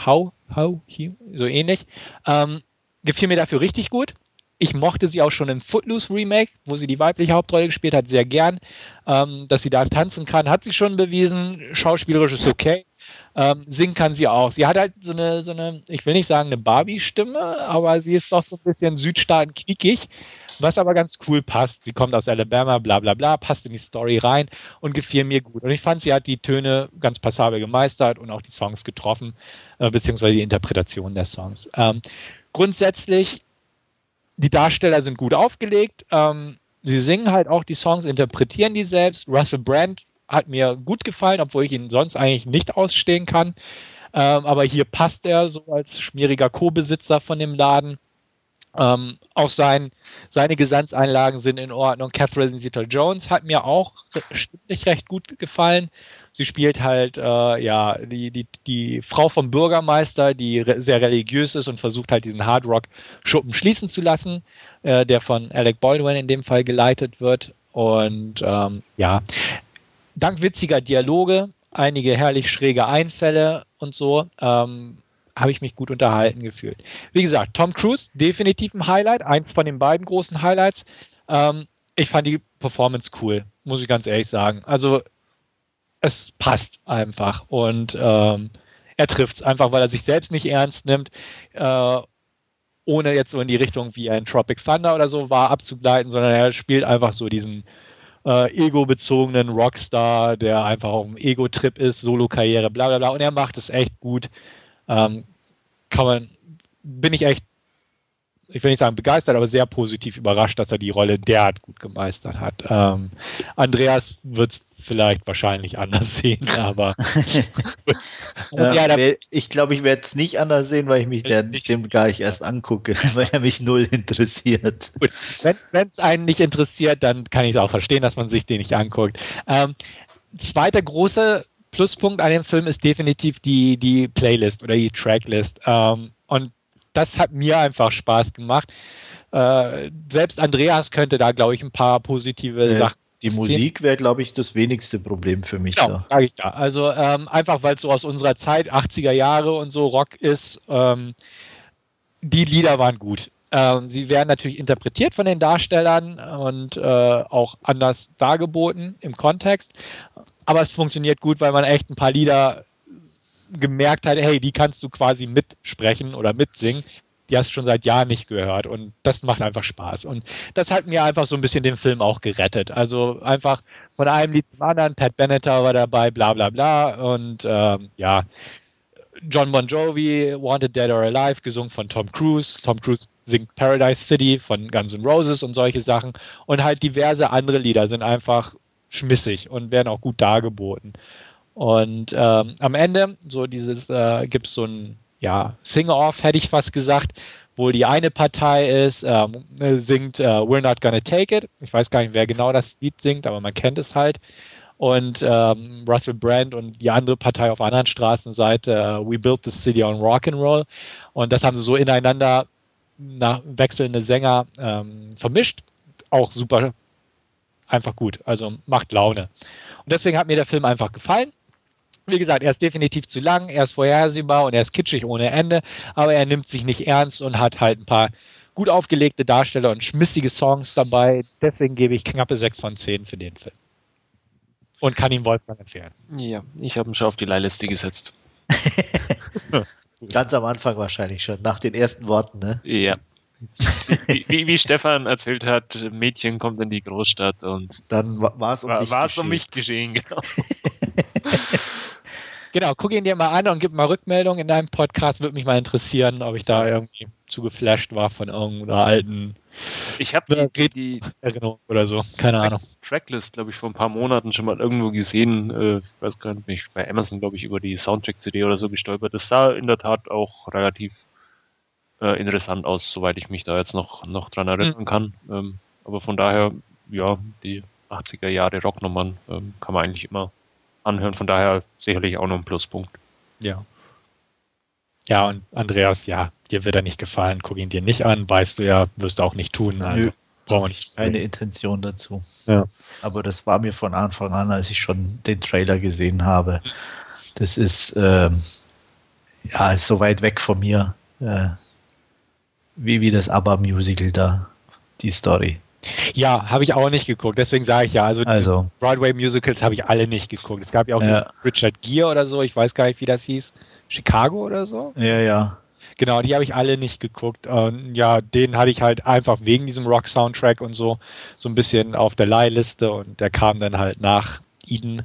How, How, Hu, so ähnlich, ähm, gefiel mir dafür richtig gut. Ich mochte sie auch schon im Footloose Remake, wo sie die weibliche Hauptrolle gespielt hat, sehr gern. Ähm, dass sie da tanzen kann, hat sie schon bewiesen. Schauspielerisch ist okay. Ähm, singen kann sie auch. Sie hat halt so eine, so eine, ich will nicht sagen eine Barbie-Stimme, aber sie ist doch so ein bisschen Südstaaten knickig, was aber ganz cool passt. Sie kommt aus Alabama, bla bla bla, passt in die Story rein und gefiel mir gut. Und ich fand, sie hat die Töne ganz passabel gemeistert und auch die Songs getroffen, äh, beziehungsweise die Interpretation der Songs. Ähm, grundsätzlich, die Darsteller sind gut aufgelegt. Ähm, sie singen halt auch die Songs, interpretieren die selbst. Russell Brand hat mir gut gefallen, obwohl ich ihn sonst eigentlich nicht ausstehen kann. Ähm, aber hier passt er so als schmieriger Co-Besitzer von dem Laden. Ähm, auch sein, seine Gesangseinlagen sind in Ordnung. Catherine Zeta-Jones hat mir auch stimmlich recht gut gefallen. Sie spielt halt äh, ja die, die, die Frau vom Bürgermeister, die re sehr religiös ist und versucht halt diesen Hardrock-Schuppen schließen zu lassen, äh, der von Alec Baldwin in dem Fall geleitet wird. Und ähm, ja, dank witziger Dialoge, einige herrlich schräge Einfälle und so, ähm, habe ich mich gut unterhalten gefühlt. Wie gesagt, Tom Cruise, definitiv ein Highlight, eins von den beiden großen Highlights. Ähm, ich fand die Performance cool, muss ich ganz ehrlich sagen. Also es passt einfach und ähm, er trifft es einfach, weil er sich selbst nicht ernst nimmt, äh, ohne jetzt so in die Richtung wie ein Tropic Thunder oder so war abzugleiten, sondern er spielt einfach so diesen äh, ego-bezogenen Rockstar, der einfach auf einem Ego-Trip ist, Solo-Karriere, bla bla bla. Und er macht es echt gut. Ähm, kann man, bin ich echt, ich will nicht sagen begeistert, aber sehr positiv überrascht, dass er die Rolle derart gut gemeistert hat. Ähm, Andreas wird es vielleicht wahrscheinlich anders sehen, aber ja, ja, ich glaube, ich werde es nicht anders sehen, weil ich mich der Film gar nicht erst angucke, weil er mich null interessiert. Gut. Wenn es einen nicht interessiert, dann kann ich es auch verstehen, dass man sich den nicht anguckt. Ähm, zweiter großer Pluspunkt an dem Film ist definitiv die, die Playlist oder die Tracklist. Ähm, und das hat mir einfach Spaß gemacht. Äh, selbst Andreas könnte da, glaube ich, ein paar positive ja. Sachen die Musik wäre, glaube ich, das wenigste Problem für mich. Genau, sage ich ja. Also ähm, einfach, weil es so aus unserer Zeit, 80er Jahre und so Rock ist, ähm, die Lieder waren gut. Ähm, sie werden natürlich interpretiert von den Darstellern und äh, auch anders dargeboten im Kontext. Aber es funktioniert gut, weil man echt ein paar Lieder gemerkt hat, hey, die kannst du quasi mitsprechen oder mitsingen die hast du schon seit Jahren nicht gehört und das macht einfach Spaß. Und das hat mir einfach so ein bisschen den Film auch gerettet. Also einfach von einem Lied zum anderen, Pat Benatar war dabei, bla bla bla und ähm, ja, John Bon Jovi, Wanted Dead or Alive, gesungen von Tom Cruise. Tom Cruise singt Paradise City von Guns N' Roses und solche Sachen. Und halt diverse andere Lieder sind einfach schmissig und werden auch gut dargeboten. Und ähm, am Ende, so dieses, äh, gibt es so ein ja, Sing-Off, hätte ich fast gesagt, wo die eine Partei ist, ähm, singt uh, We're Not Gonna Take It. Ich weiß gar nicht, wer genau das Lied singt, aber man kennt es halt. und ähm, Russell Brand und die andere Partei auf der anderen Straßenseite, uh, We Built the City on Rock'n'Roll. Und das haben sie so ineinander nach wechselnde Sänger ähm, vermischt. Auch super, einfach gut. Also macht Laune. Und deswegen hat mir der Film einfach gefallen. Wie gesagt, er ist definitiv zu lang, er ist vorhersehbar und er ist kitschig ohne Ende, aber er nimmt sich nicht ernst und hat halt ein paar gut aufgelegte Darsteller und schmissige Songs dabei. Deswegen gebe ich knappe 6 von 10 für den Film. Und kann ihn Wolfgang empfehlen. Ja, ich habe ihn schon auf die Leihliste gesetzt. Ganz am Anfang wahrscheinlich schon, nach den ersten Worten, ne? Ja. Wie, wie, wie, Stefan erzählt hat, Mädchen kommt in die Großstadt und dann war es um, war, um mich geschehen, genau. Genau, guck ihn dir mal an und gib mal Rückmeldung in deinem Podcast. Würde mich mal interessieren, ob ich da irgendwie zu geflasht war von irgendeiner alten ich habe die, die, Erinnerung oder so, keine Ahnung. Tracklist, glaube ich, vor ein paar Monaten schon mal irgendwo gesehen. Äh, ich weiß gar nicht, bei Amazon, glaube ich, über die Soundtrack-CD oder so gestolpert. Das sah in der Tat auch relativ äh, interessant aus, soweit ich mich da jetzt noch, noch dran erinnern mhm. kann. Ähm, aber von daher, ja, die 80er Jahre Rocknummern ähm, kann man eigentlich immer anhören. Von daher sicherlich auch noch ein Pluspunkt. Ja. Ja, und Andreas, ja, dir wird er nicht gefallen, guck ihn dir nicht an, weißt du ja, wirst du auch nicht tun. Also brauchen wir nicht. Keine Intention dazu. Ja. Aber das war mir von Anfang an, als ich schon den Trailer gesehen habe. Das ist ähm, ja ist so weit weg von mir, äh, wie, wie das ABBA-Musical da, die Story. Ja, habe ich auch nicht geguckt. Deswegen sage ich ja, also, also. Broadway-Musicals habe ich alle nicht geguckt. Es gab ja auch ja. Richard Gere oder so, ich weiß gar nicht, wie das hieß. Chicago oder so? Ja, ja. Genau, die habe ich alle nicht geguckt. Und ja, den hatte ich halt einfach wegen diesem Rock-Soundtrack und so so ein bisschen auf der Leihliste und der kam dann halt nach Eden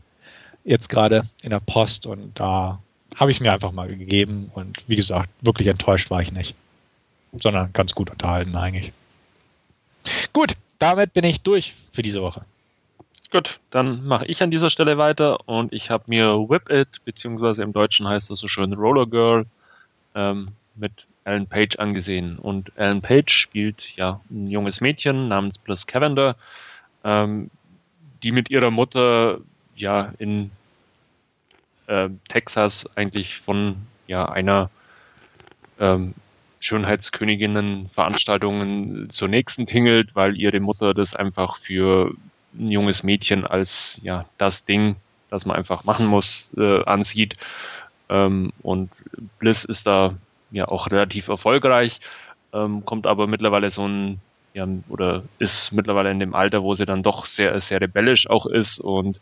jetzt gerade in der Post und da habe ich mir einfach mal gegeben und wie gesagt, wirklich enttäuscht war ich nicht, sondern ganz gut unterhalten eigentlich. Gut, damit bin ich durch für diese Woche. Gut, dann mache ich an dieser Stelle weiter und ich habe mir Whip It, beziehungsweise im Deutschen heißt das so schön Roller Girl, ähm, mit Ellen Page angesehen. Und Ellen Page spielt ja ein junges Mädchen namens Bliss Cavender, ähm, die mit ihrer Mutter ja in äh, Texas eigentlich von ja einer ähm, Schönheitsköniginnen-Veranstaltungen zur nächsten tingelt, weil ihre Mutter das einfach für ein junges Mädchen als ja das Ding, das man einfach machen muss, äh, ansieht. Ähm, und Bliss ist da ja auch relativ erfolgreich, ähm, kommt aber mittlerweile so ein ja, oder ist mittlerweile in dem Alter, wo sie dann doch sehr, sehr rebellisch auch ist und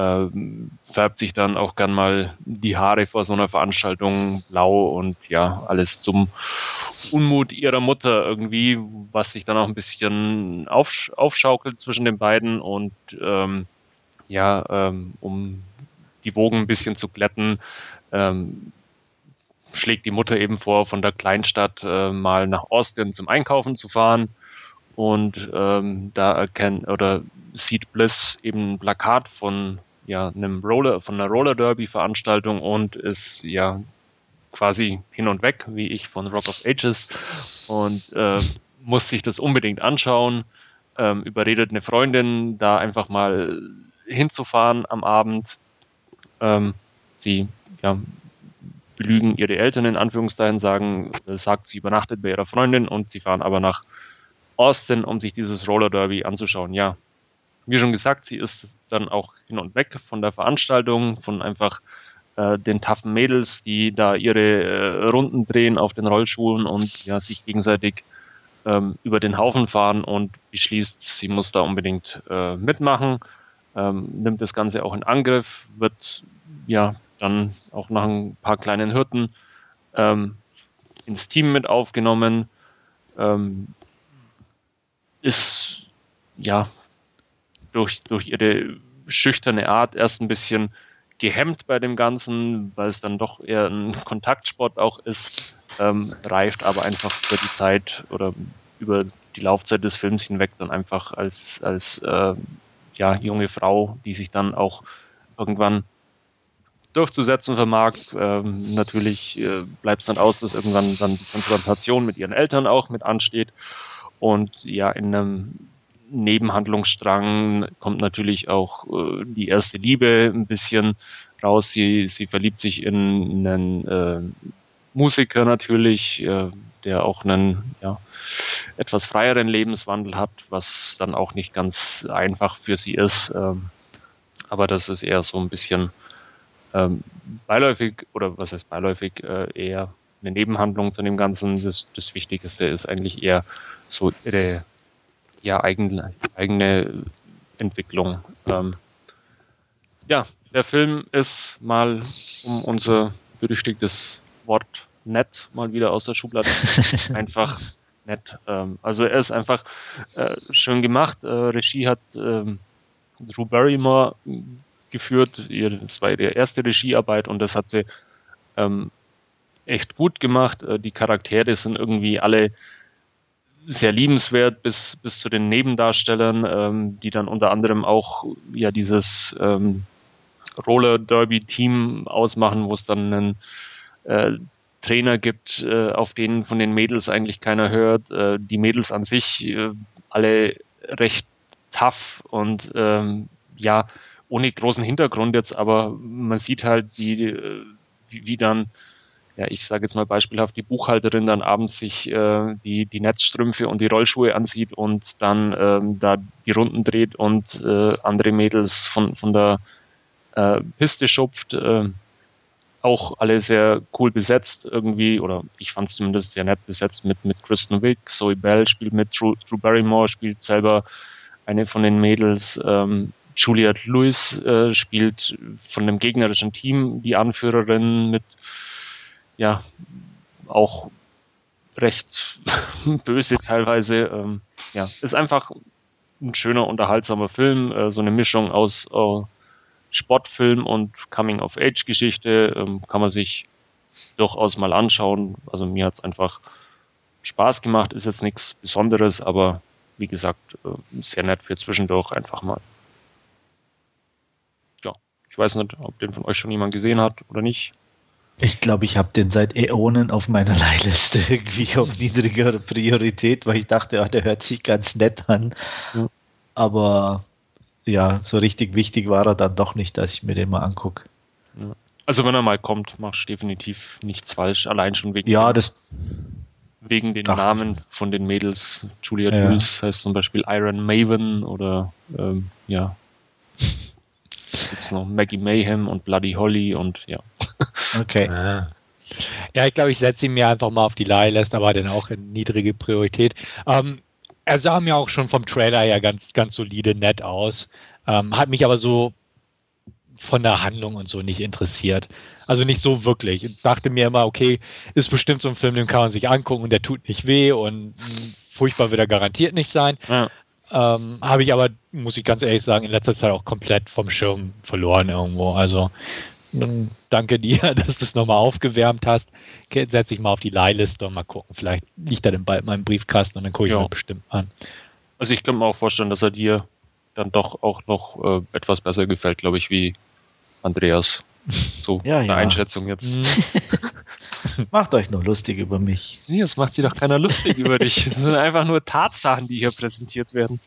ähm, färbt sich dann auch gern mal die Haare vor so einer Veranstaltung blau und ja, alles zum Unmut ihrer Mutter irgendwie, was sich dann auch ein bisschen aufsch aufschaukelt zwischen den beiden und ähm, ja, ähm, um die Wogen ein bisschen zu glätten, ähm, schlägt die Mutter eben vor, von der Kleinstadt äh, mal nach Austin zum Einkaufen zu fahren und ähm, da erkennt oder sieht Bliss eben ein Plakat von ja, einem Roller, von einer Roller Derby Veranstaltung und ist ja quasi hin und weg, wie ich von Rock of Ages und äh, muss sich das unbedingt anschauen. Ähm, überredet eine Freundin, da einfach mal hinzufahren am Abend. Ähm, sie ja, belügen ihre Eltern in Anführungszeichen, sagen, äh, sagt, sie übernachtet bei ihrer Freundin und sie fahren aber nach Austin, um sich dieses Roller Derby anzuschauen. Ja, wie schon gesagt, sie ist dann auch hin und weg von der Veranstaltung, von einfach äh, den taffen Mädels, die da ihre äh, Runden drehen auf den Rollschuhen und ja, sich gegenseitig ähm, über den Haufen fahren und beschließt, sie muss da unbedingt äh, mitmachen, ähm, nimmt das Ganze auch in Angriff, wird ja dann auch nach ein paar kleinen Hürden ähm, ins Team mit aufgenommen, ähm, ist ja durch, durch ihre schüchterne Art erst ein bisschen gehemmt bei dem Ganzen, weil es dann doch eher ein Kontaktsport auch ist, ähm, reift aber einfach über die Zeit oder über die Laufzeit des Films hinweg dann einfach als, als äh, ja, junge Frau, die sich dann auch irgendwann durchzusetzen vermag. Ähm, natürlich äh, bleibt es dann aus, dass irgendwann dann die Konfrontation mit ihren Eltern auch mit ansteht und ja in einem Nebenhandlungsstrang kommt natürlich auch äh, die erste Liebe ein bisschen raus. Sie, sie verliebt sich in einen äh, Musiker natürlich, äh, der auch einen ja, etwas freieren Lebenswandel hat, was dann auch nicht ganz einfach für sie ist. Ähm, aber das ist eher so ein bisschen ähm, beiläufig oder was heißt beiläufig, äh, eher eine Nebenhandlung zu dem Ganzen. Das, das Wichtigste ist eigentlich eher so ihre ja, eigene, eigene Entwicklung. Ähm, ja, der Film ist mal, um unser berüchtigtes Wort nett mal wieder aus der Schublade, einfach nett. Ähm, also er ist einfach äh, schön gemacht. Äh, Regie hat ähm, Drew Barrymore geführt. Ihr, das war ihre erste Regiearbeit und das hat sie ähm, echt gut gemacht. Äh, die Charaktere sind irgendwie alle sehr liebenswert bis, bis zu den Nebendarstellern, ähm, die dann unter anderem auch ja dieses ähm, Roller Derby Team ausmachen, wo es dann einen äh, Trainer gibt, äh, auf denen von den Mädels eigentlich keiner hört. Äh, die Mädels an sich äh, alle recht tough und ähm, ja, ohne großen Hintergrund jetzt, aber man sieht halt, wie, äh, wie, wie dann ja, ich sage jetzt mal beispielhaft, die Buchhalterin dann abends sich äh, die, die Netzstrümpfe und die Rollschuhe ansieht und dann ähm, da die Runden dreht und äh, andere Mädels von, von der äh, Piste schupft. Äh, auch alle sehr cool besetzt irgendwie, oder ich fand es zumindest sehr nett besetzt mit, mit Kristen Wick, Zoe Bell spielt mit, Drew, Drew Barrymore spielt selber eine von den Mädels, ähm, Juliette Lewis äh, spielt von dem gegnerischen Team die Anführerin mit ja auch recht böse teilweise. Ähm, ja, ist einfach ein schöner, unterhaltsamer Film, äh, so eine Mischung aus äh, Sportfilm und Coming-of-Age-Geschichte. Ähm, kann man sich durchaus mal anschauen. Also mir hat es einfach Spaß gemacht, ist jetzt nichts Besonderes, aber wie gesagt, äh, sehr nett für zwischendurch einfach mal. Ja, ich weiß nicht, ob den von euch schon jemand gesehen hat oder nicht. Ich glaube, ich habe den seit Äonen auf meiner Leihliste irgendwie auf niedrigere Priorität, weil ich dachte, ja, der hört sich ganz nett an. Ja. Aber ja, so richtig wichtig war er dann doch nicht, dass ich mir den mal angucke. Also wenn er mal kommt, machst du definitiv nichts falsch, allein schon wegen, ja, das wegen den Namen von den Mädels. Julia ja. Lewis heißt zum Beispiel Iron Maven oder ähm, ja. Jetzt noch Maggie Mayhem und Bloody Holly und ja. Okay. Ja, ich glaube, ich setze ihn mir einfach mal auf die Leihlist, aber dann auch in niedrige Priorität. Ähm, er sah mir auch schon vom Trailer her ganz, ganz solide, nett aus. Ähm, hat mich aber so von der Handlung und so nicht interessiert. Also nicht so wirklich. Ich dachte mir immer, okay, ist bestimmt so ein Film, den kann man sich angucken und der tut nicht weh und furchtbar wird er garantiert nicht sein. Ja. Ähm, Habe ich aber, muss ich ganz ehrlich sagen, in letzter Zeit auch komplett vom Schirm verloren irgendwo. Also danke dir, dass du es nochmal aufgewärmt hast. Setze ich mal auf die Leihliste und mal gucken. Vielleicht liegt er dann bald in meinem Briefkasten und dann gucke ich ja. mir bestimmt an. Also ich könnte mir auch vorstellen, dass er dir dann doch auch noch äh, etwas besser gefällt, glaube ich, wie Andreas. So ja, eine ja. Einschätzung jetzt. Macht euch nur lustig über mich. Nee, das macht sich doch keiner lustig über dich. Das sind einfach nur Tatsachen, die hier präsentiert werden.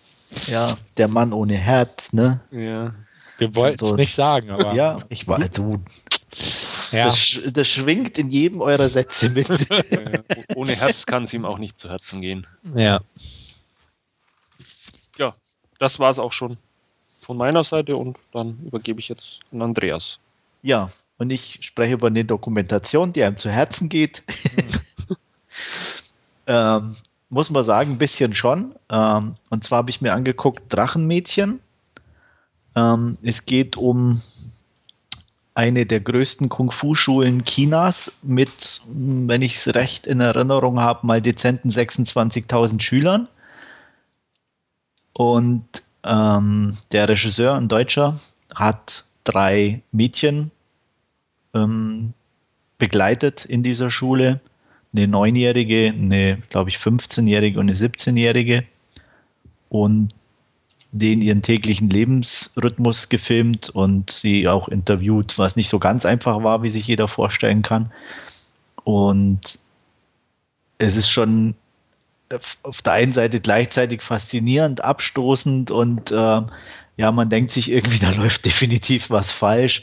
Ja, der Mann ohne Herz, ne? Ja. Wir wollten es so, nicht sagen, aber. Ja, ich war, du. Ja. Das, das, schwingt in jedem eurer Sätze mit. Ohne Herz kann es ihm auch nicht zu Herzen gehen. Ja. Ja, das war es auch schon von meiner Seite und dann übergebe ich jetzt an Andreas. Ja, und ich spreche über eine Dokumentation, die einem zu Herzen geht. ähm, muss man sagen, ein bisschen schon. Ähm, und zwar habe ich mir angeguckt Drachenmädchen. Ähm, es geht um eine der größten Kung-Fu-Schulen Chinas mit, wenn ich es recht in Erinnerung habe, mal dezenten 26.000 Schülern. Und ähm, der Regisseur, ein Deutscher, hat drei Mädchen ähm, begleitet in dieser Schule. Eine Neunjährige, eine, glaube ich, 15-Jährige und eine 17-Jährige. Und den ihren täglichen Lebensrhythmus gefilmt und sie auch interviewt, was nicht so ganz einfach war, wie sich jeder vorstellen kann. Und es ist schon auf der einen Seite gleichzeitig faszinierend, abstoßend und äh, ja, man denkt sich irgendwie, da läuft definitiv was falsch.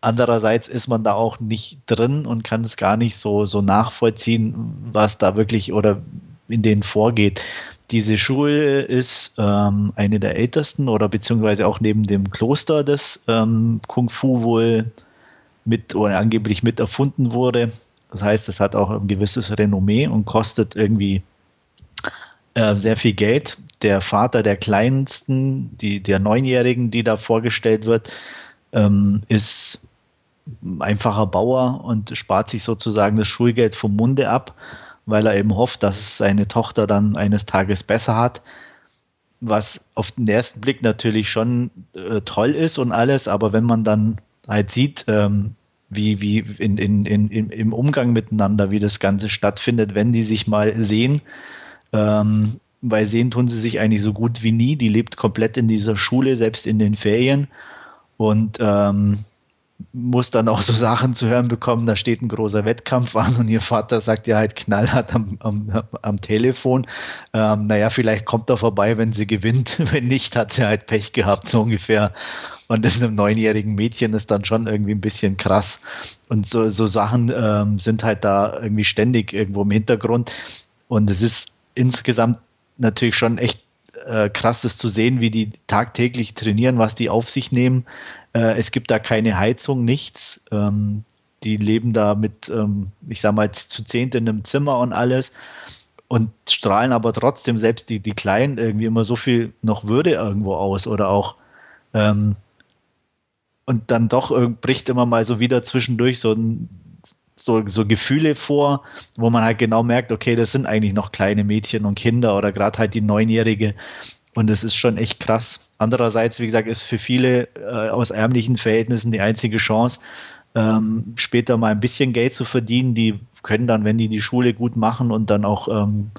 Andererseits ist man da auch nicht drin und kann es gar nicht so, so nachvollziehen, was da wirklich oder in denen vorgeht. Diese Schule ist ähm, eine der ältesten oder beziehungsweise auch neben dem Kloster des ähm, Kung Fu wohl mit oder angeblich mit erfunden wurde. Das heißt, es hat auch ein gewisses Renommee und kostet irgendwie äh, sehr viel Geld. Der Vater der Kleinsten, die, der Neunjährigen, die da vorgestellt wird, ähm, ist einfacher Bauer und spart sich sozusagen das Schulgeld vom Munde ab, weil er eben hofft, dass seine Tochter dann eines Tages besser hat. Was auf den ersten Blick natürlich schon äh, toll ist und alles, aber wenn man dann halt sieht, ähm, wie, wie in, in, in, im Umgang miteinander, wie das Ganze stattfindet, wenn die sich mal sehen, ähm, weil sehen tun sie sich eigentlich so gut wie nie. Die lebt komplett in dieser Schule, selbst in den Ferien. Und ähm, muss dann auch so Sachen zu hören bekommen, da steht ein großer Wettkampf an und ihr Vater sagt ja halt knallhart am, am, am Telefon, ähm, naja, vielleicht kommt er vorbei, wenn sie gewinnt, wenn nicht, hat sie halt Pech gehabt, so ungefähr. Und das einem neunjährigen Mädchen ist dann schon irgendwie ein bisschen krass. Und so, so Sachen ähm, sind halt da irgendwie ständig irgendwo im Hintergrund. Und es ist insgesamt natürlich schon echt äh, krass, das zu sehen, wie die tagtäglich trainieren, was die auf sich nehmen. Äh, es gibt da keine Heizung, nichts. Ähm, die leben da mit, ähm, ich sag mal, zu zehnt in einem Zimmer und alles und strahlen aber trotzdem selbst die, die Kleinen irgendwie immer so viel noch Würde irgendwo aus oder auch ähm, und dann doch bricht immer mal so wieder zwischendurch so so, so Gefühle vor, wo man halt genau merkt, okay, das sind eigentlich noch kleine Mädchen und Kinder oder gerade halt die Neunjährige. Und das ist schon echt krass. Andererseits, wie gesagt, ist für viele äh, aus ärmlichen Verhältnissen die einzige Chance, ähm, später mal ein bisschen Geld zu verdienen. Die können dann, wenn die die Schule gut machen und dann auch ähm,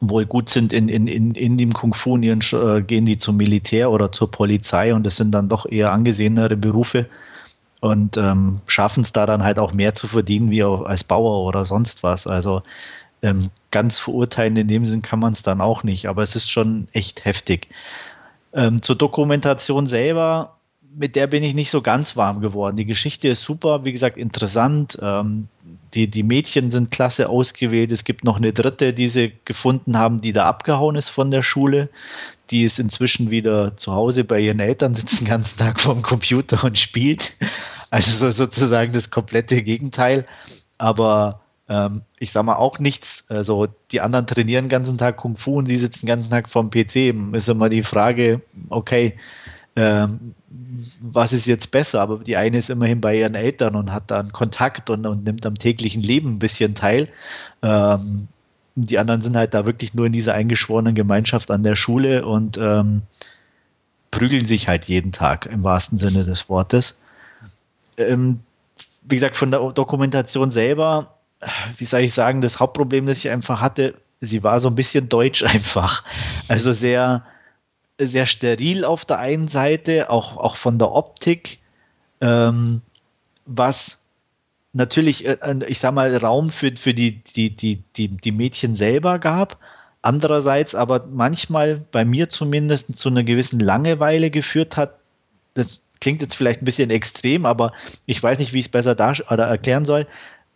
wohl gut sind in, in, in, in dem Kung Fu, äh, gehen die zum Militär oder zur Polizei und das sind dann doch eher angesehenere Berufe und ähm, schaffen es da dann halt auch mehr zu verdienen wie als Bauer oder sonst was. Also ähm, ganz verurteilen in dem Sinn kann man es dann auch nicht, aber es ist schon echt heftig. Ähm, zur Dokumentation selber, mit der bin ich nicht so ganz warm geworden. Die Geschichte ist super, wie gesagt, interessant. Ähm, die, die Mädchen sind klasse ausgewählt. Es gibt noch eine dritte, die sie gefunden haben, die da abgehauen ist von der Schule. Die ist inzwischen wieder zu Hause bei ihren Eltern, sitzt den ganzen Tag vorm Computer und spielt. Also so, sozusagen das komplette Gegenteil. Aber ähm, ich sag mal auch nichts. Also die anderen trainieren den ganzen Tag Kung Fu und sie sitzen den ganzen Tag vorm PC. Ist immer die Frage, okay, ähm, was ist jetzt besser? Aber die eine ist immerhin bei ihren Eltern und hat dann Kontakt und, und nimmt am täglichen Leben ein bisschen teil. Ähm, die anderen sind halt da wirklich nur in dieser eingeschworenen Gemeinschaft an der Schule und ähm, prügeln sich halt jeden Tag im wahrsten Sinne des Wortes. Ähm, wie gesagt, von der Dokumentation selber, wie soll ich sagen, das Hauptproblem, das ich einfach hatte, sie war so ein bisschen deutsch einfach. Also sehr, sehr steril auf der einen Seite, auch, auch von der Optik, ähm, was natürlich, äh, ich sag mal, Raum für, für die, die, die, die, die Mädchen selber gab. Andererseits aber manchmal, bei mir zumindest, zu einer gewissen Langeweile geführt hat. Das klingt jetzt vielleicht ein bisschen extrem, aber ich weiß nicht, wie ich es besser oder erklären soll,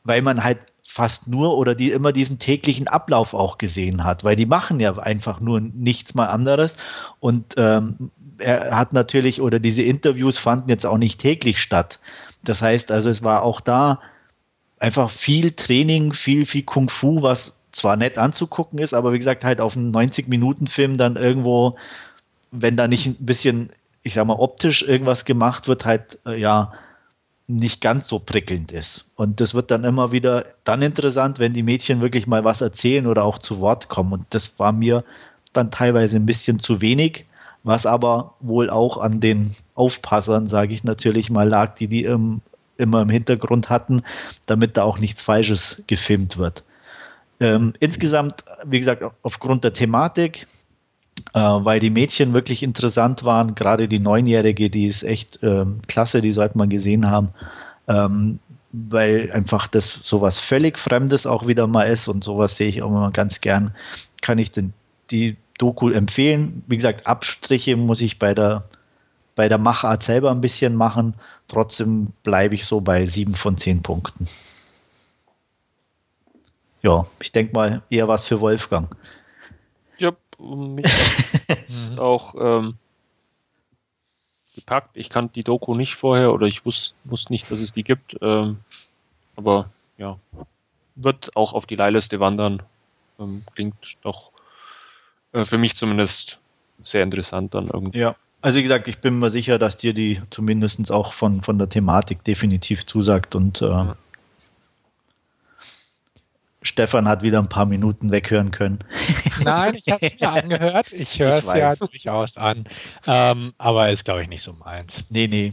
weil man halt fast nur oder die immer diesen täglichen Ablauf auch gesehen hat, weil die machen ja einfach nur nichts mal anderes und ähm, er hat natürlich oder diese Interviews fanden jetzt auch nicht täglich statt. Das heißt also, es war auch da einfach viel Training, viel, viel Kung Fu, was zwar nett anzugucken ist, aber wie gesagt, halt auf einen 90-Minuten-Film dann irgendwo, wenn da nicht ein bisschen, ich sag mal, optisch irgendwas gemacht wird, halt, äh, ja, nicht ganz so prickelnd ist. Und das wird dann immer wieder dann interessant, wenn die Mädchen wirklich mal was erzählen oder auch zu Wort kommen. Und das war mir dann teilweise ein bisschen zu wenig, was aber wohl auch an den Aufpassern, sage ich natürlich mal, lag, die die im, immer im Hintergrund hatten, damit da auch nichts Falsches gefilmt wird. Ähm, insgesamt, wie gesagt, aufgrund der Thematik, weil die Mädchen wirklich interessant waren. Gerade die Neunjährige, die ist echt ähm, klasse, die sollte man gesehen haben. Ähm, weil einfach das sowas völlig Fremdes auch wieder mal ist und sowas sehe ich auch immer ganz gern, kann ich den, die Doku empfehlen. Wie gesagt, Abstriche muss ich bei der, bei der Machart selber ein bisschen machen. Trotzdem bleibe ich so bei sieben von zehn Punkten. Ja, ich denke mal eher was für Wolfgang. Ja, mich mhm. auch ähm, gepackt. Ich kannte die Doku nicht vorher oder ich wusste wusst nicht, dass es die gibt. Ähm, aber ja, wird auch auf die Leihliste wandern. Ähm, klingt doch äh, für mich zumindest sehr interessant dann irgendwie. Ja, also wie gesagt, ich bin mir sicher, dass dir die zumindest auch von, von der Thematik definitiv zusagt und äh, ja. Stefan hat wieder ein paar Minuten weghören können. Nein, ich habe es mir angehört. Ich höre es ja durchaus an. Ähm, aber ist, glaube ich, nicht so meins. Nee, nee.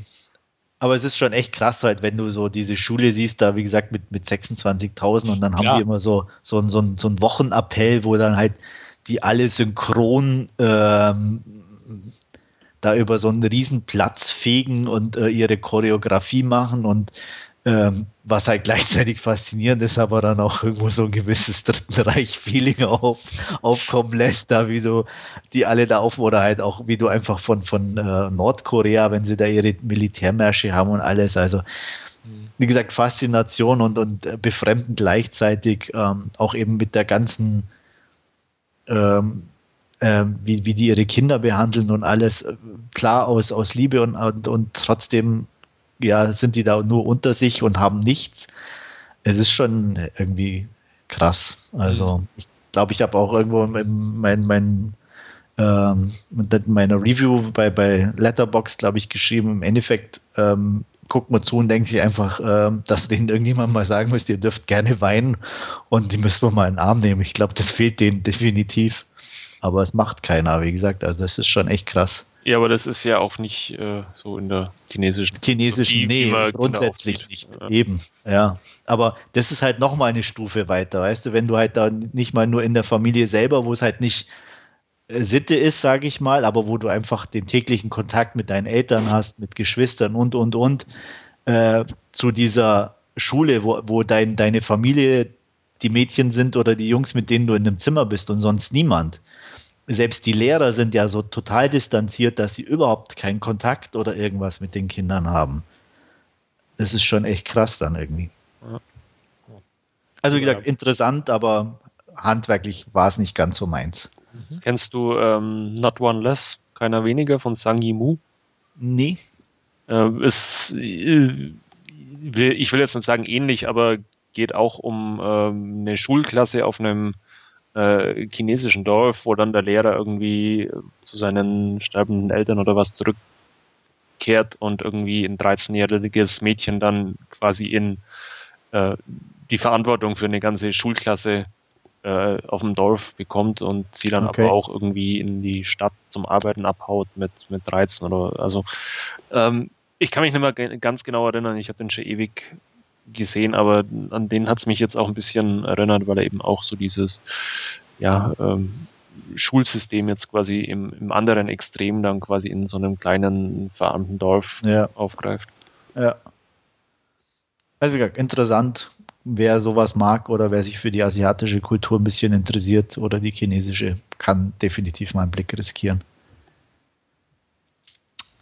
Aber es ist schon echt krass, halt, wenn du so diese Schule siehst, da wie gesagt mit, mit 26.000 und dann haben ja. die immer so, so, so, so einen Wochenappell, wo dann halt die alle synchron ähm, da über so einen riesen Platz fegen und äh, ihre Choreografie machen und ähm, was halt gleichzeitig faszinierend ist, aber dann auch irgendwo so ein gewisses Dritten Reich-Feeling auf, aufkommen lässt, da wie du die alle da auf oder halt auch wie du einfach von, von äh, Nordkorea, wenn sie da ihre Militärmärsche haben und alles, also wie gesagt, Faszination und, und äh, befremdend gleichzeitig, ähm, auch eben mit der ganzen ähm, äh, wie, wie die ihre Kinder behandeln und alles äh, klar aus, aus Liebe und, und, und trotzdem ja, sind die da nur unter sich und haben nichts. Es ist schon irgendwie krass. Also mhm. ich glaube, ich habe auch irgendwo in mein, mein, ähm, meiner Review bei, bei Letterbox, glaube ich, geschrieben, im Endeffekt ähm, guckt man zu und denkt sich einfach, ähm, dass denen irgendjemand mal sagen müsst, ihr dürft gerne weinen und die müssen wir mal in den Arm nehmen. Ich glaube, das fehlt denen definitiv. Aber es macht keiner, wie gesagt. Also das ist schon echt krass. Ja, aber das ist ja auch nicht äh, so in der chinesischen. Chinesischen, nee, grundsätzlich nicht. Ja. Eben, ja. Aber das ist halt nochmal eine Stufe weiter, weißt du, wenn du halt da nicht mal nur in der Familie selber, wo es halt nicht äh, Sitte ist, sage ich mal, aber wo du einfach den täglichen Kontakt mit deinen Eltern hast, mit Geschwistern und, und, und, äh, zu dieser Schule, wo, wo dein, deine Familie die Mädchen sind oder die Jungs, mit denen du in einem Zimmer bist und sonst niemand selbst die Lehrer sind ja so total distanziert, dass sie überhaupt keinen Kontakt oder irgendwas mit den Kindern haben. Das ist schon echt krass dann irgendwie. Also wie gesagt, interessant, aber handwerklich war es nicht ganz so meins. Mhm. Kennst du ähm, Not One Less, keiner weniger von Sang Yimou? Nee. Äh, ist, äh, ich will jetzt nicht sagen ähnlich, aber geht auch um ähm, eine Schulklasse auf einem äh, chinesischen Dorf, wo dann der Lehrer irgendwie zu seinen sterbenden Eltern oder was zurückkehrt und irgendwie ein 13-jähriges Mädchen dann quasi in äh, die Verantwortung für eine ganze Schulklasse äh, auf dem Dorf bekommt und sie dann okay. aber auch irgendwie in die Stadt zum Arbeiten abhaut mit, mit 13 oder also ähm, ich kann mich nicht mehr ganz genau erinnern, ich habe den schon ewig gesehen, aber an den hat es mich jetzt auch ein bisschen erinnert, weil er eben auch so dieses ja, ähm, Schulsystem jetzt quasi im, im anderen Extrem dann quasi in so einem kleinen verarmten Dorf ja. aufgreift. Ja. Also wie gesagt, interessant, wer sowas mag oder wer sich für die asiatische Kultur ein bisschen interessiert oder die chinesische, kann definitiv mal einen Blick riskieren.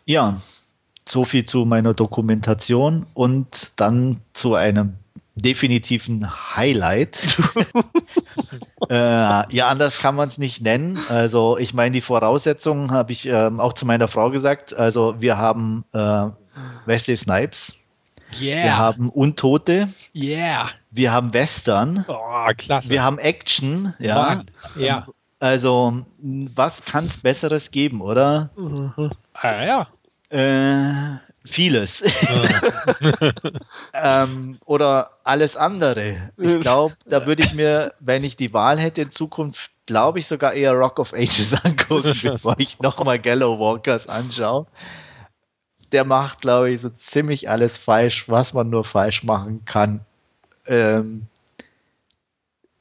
Ja, so viel zu meiner Dokumentation und dann zu einem definitiven Highlight. äh, ja, anders kann man es nicht nennen. Also ich meine, die Voraussetzungen habe ich ähm, auch zu meiner Frau gesagt. Also wir haben äh, Wesley Snipes. Yeah. Wir haben Untote. Yeah. Wir haben Western. Oh, klasse. Wir haben Action. Ja. Ja. Also, was kann es Besseres geben, oder? Mhm. Ah, ja. Äh, vieles. ähm, oder alles andere. Ich glaube, da würde ich mir, wenn ich die Wahl hätte in Zukunft, glaube ich sogar eher Rock of Ages angucken, bevor ich nochmal Gallow Walkers anschaue. Der macht, glaube ich, so ziemlich alles falsch, was man nur falsch machen kann. Ähm,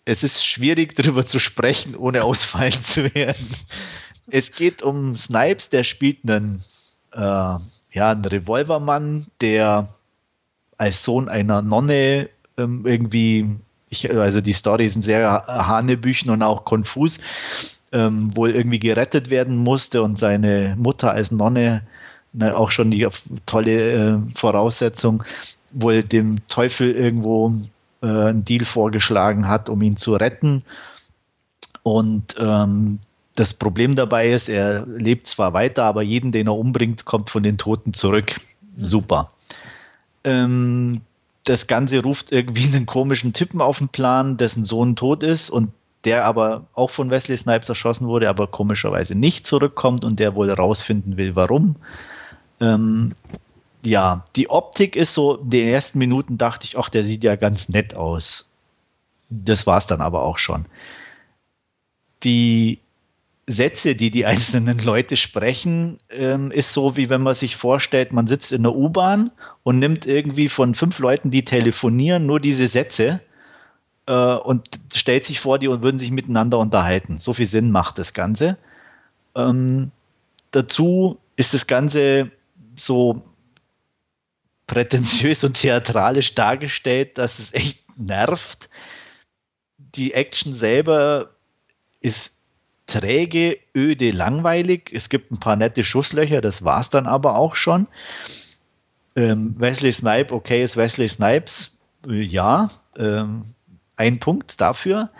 es ist schwierig, darüber zu sprechen, ohne ausfallen zu werden. Es geht um Snipes, der spielt einen äh, ja, ein Revolvermann, der als Sohn einer Nonne ähm, irgendwie, ich, also die Story sind sehr hanebüchen und auch konfus, ähm, wohl irgendwie gerettet werden musste und seine Mutter als Nonne na, auch schon die tolle äh, Voraussetzung, wohl dem Teufel irgendwo äh, einen Deal vorgeschlagen hat, um ihn zu retten. Und ähm, das Problem dabei ist, er lebt zwar weiter, aber jeden, den er umbringt, kommt von den Toten zurück. Super. Ähm, das Ganze ruft irgendwie einen komischen Typen auf den Plan, dessen Sohn tot ist und der aber auch von Wesley Snipes erschossen wurde, aber komischerweise nicht zurückkommt und der wohl rausfinden will, warum. Ähm, ja, die Optik ist so, in den ersten Minuten dachte ich, ach, der sieht ja ganz nett aus. Das war es dann aber auch schon. Die Sätze, die die einzelnen Leute sprechen, ähm, ist so, wie wenn man sich vorstellt, man sitzt in der U-Bahn und nimmt irgendwie von fünf Leuten, die telefonieren, nur diese Sätze äh, und stellt sich vor, die würden sich miteinander unterhalten. So viel Sinn macht das Ganze. Ähm, dazu ist das Ganze so prätentiös und theatralisch dargestellt, dass es echt nervt. Die Action selber ist träge, öde, langweilig. Es gibt ein paar nette Schusslöcher, das war es dann aber auch schon. Ähm, Wesley Snipe, okay, ist Wesley Snipes, äh, ja, ähm, ein Punkt dafür.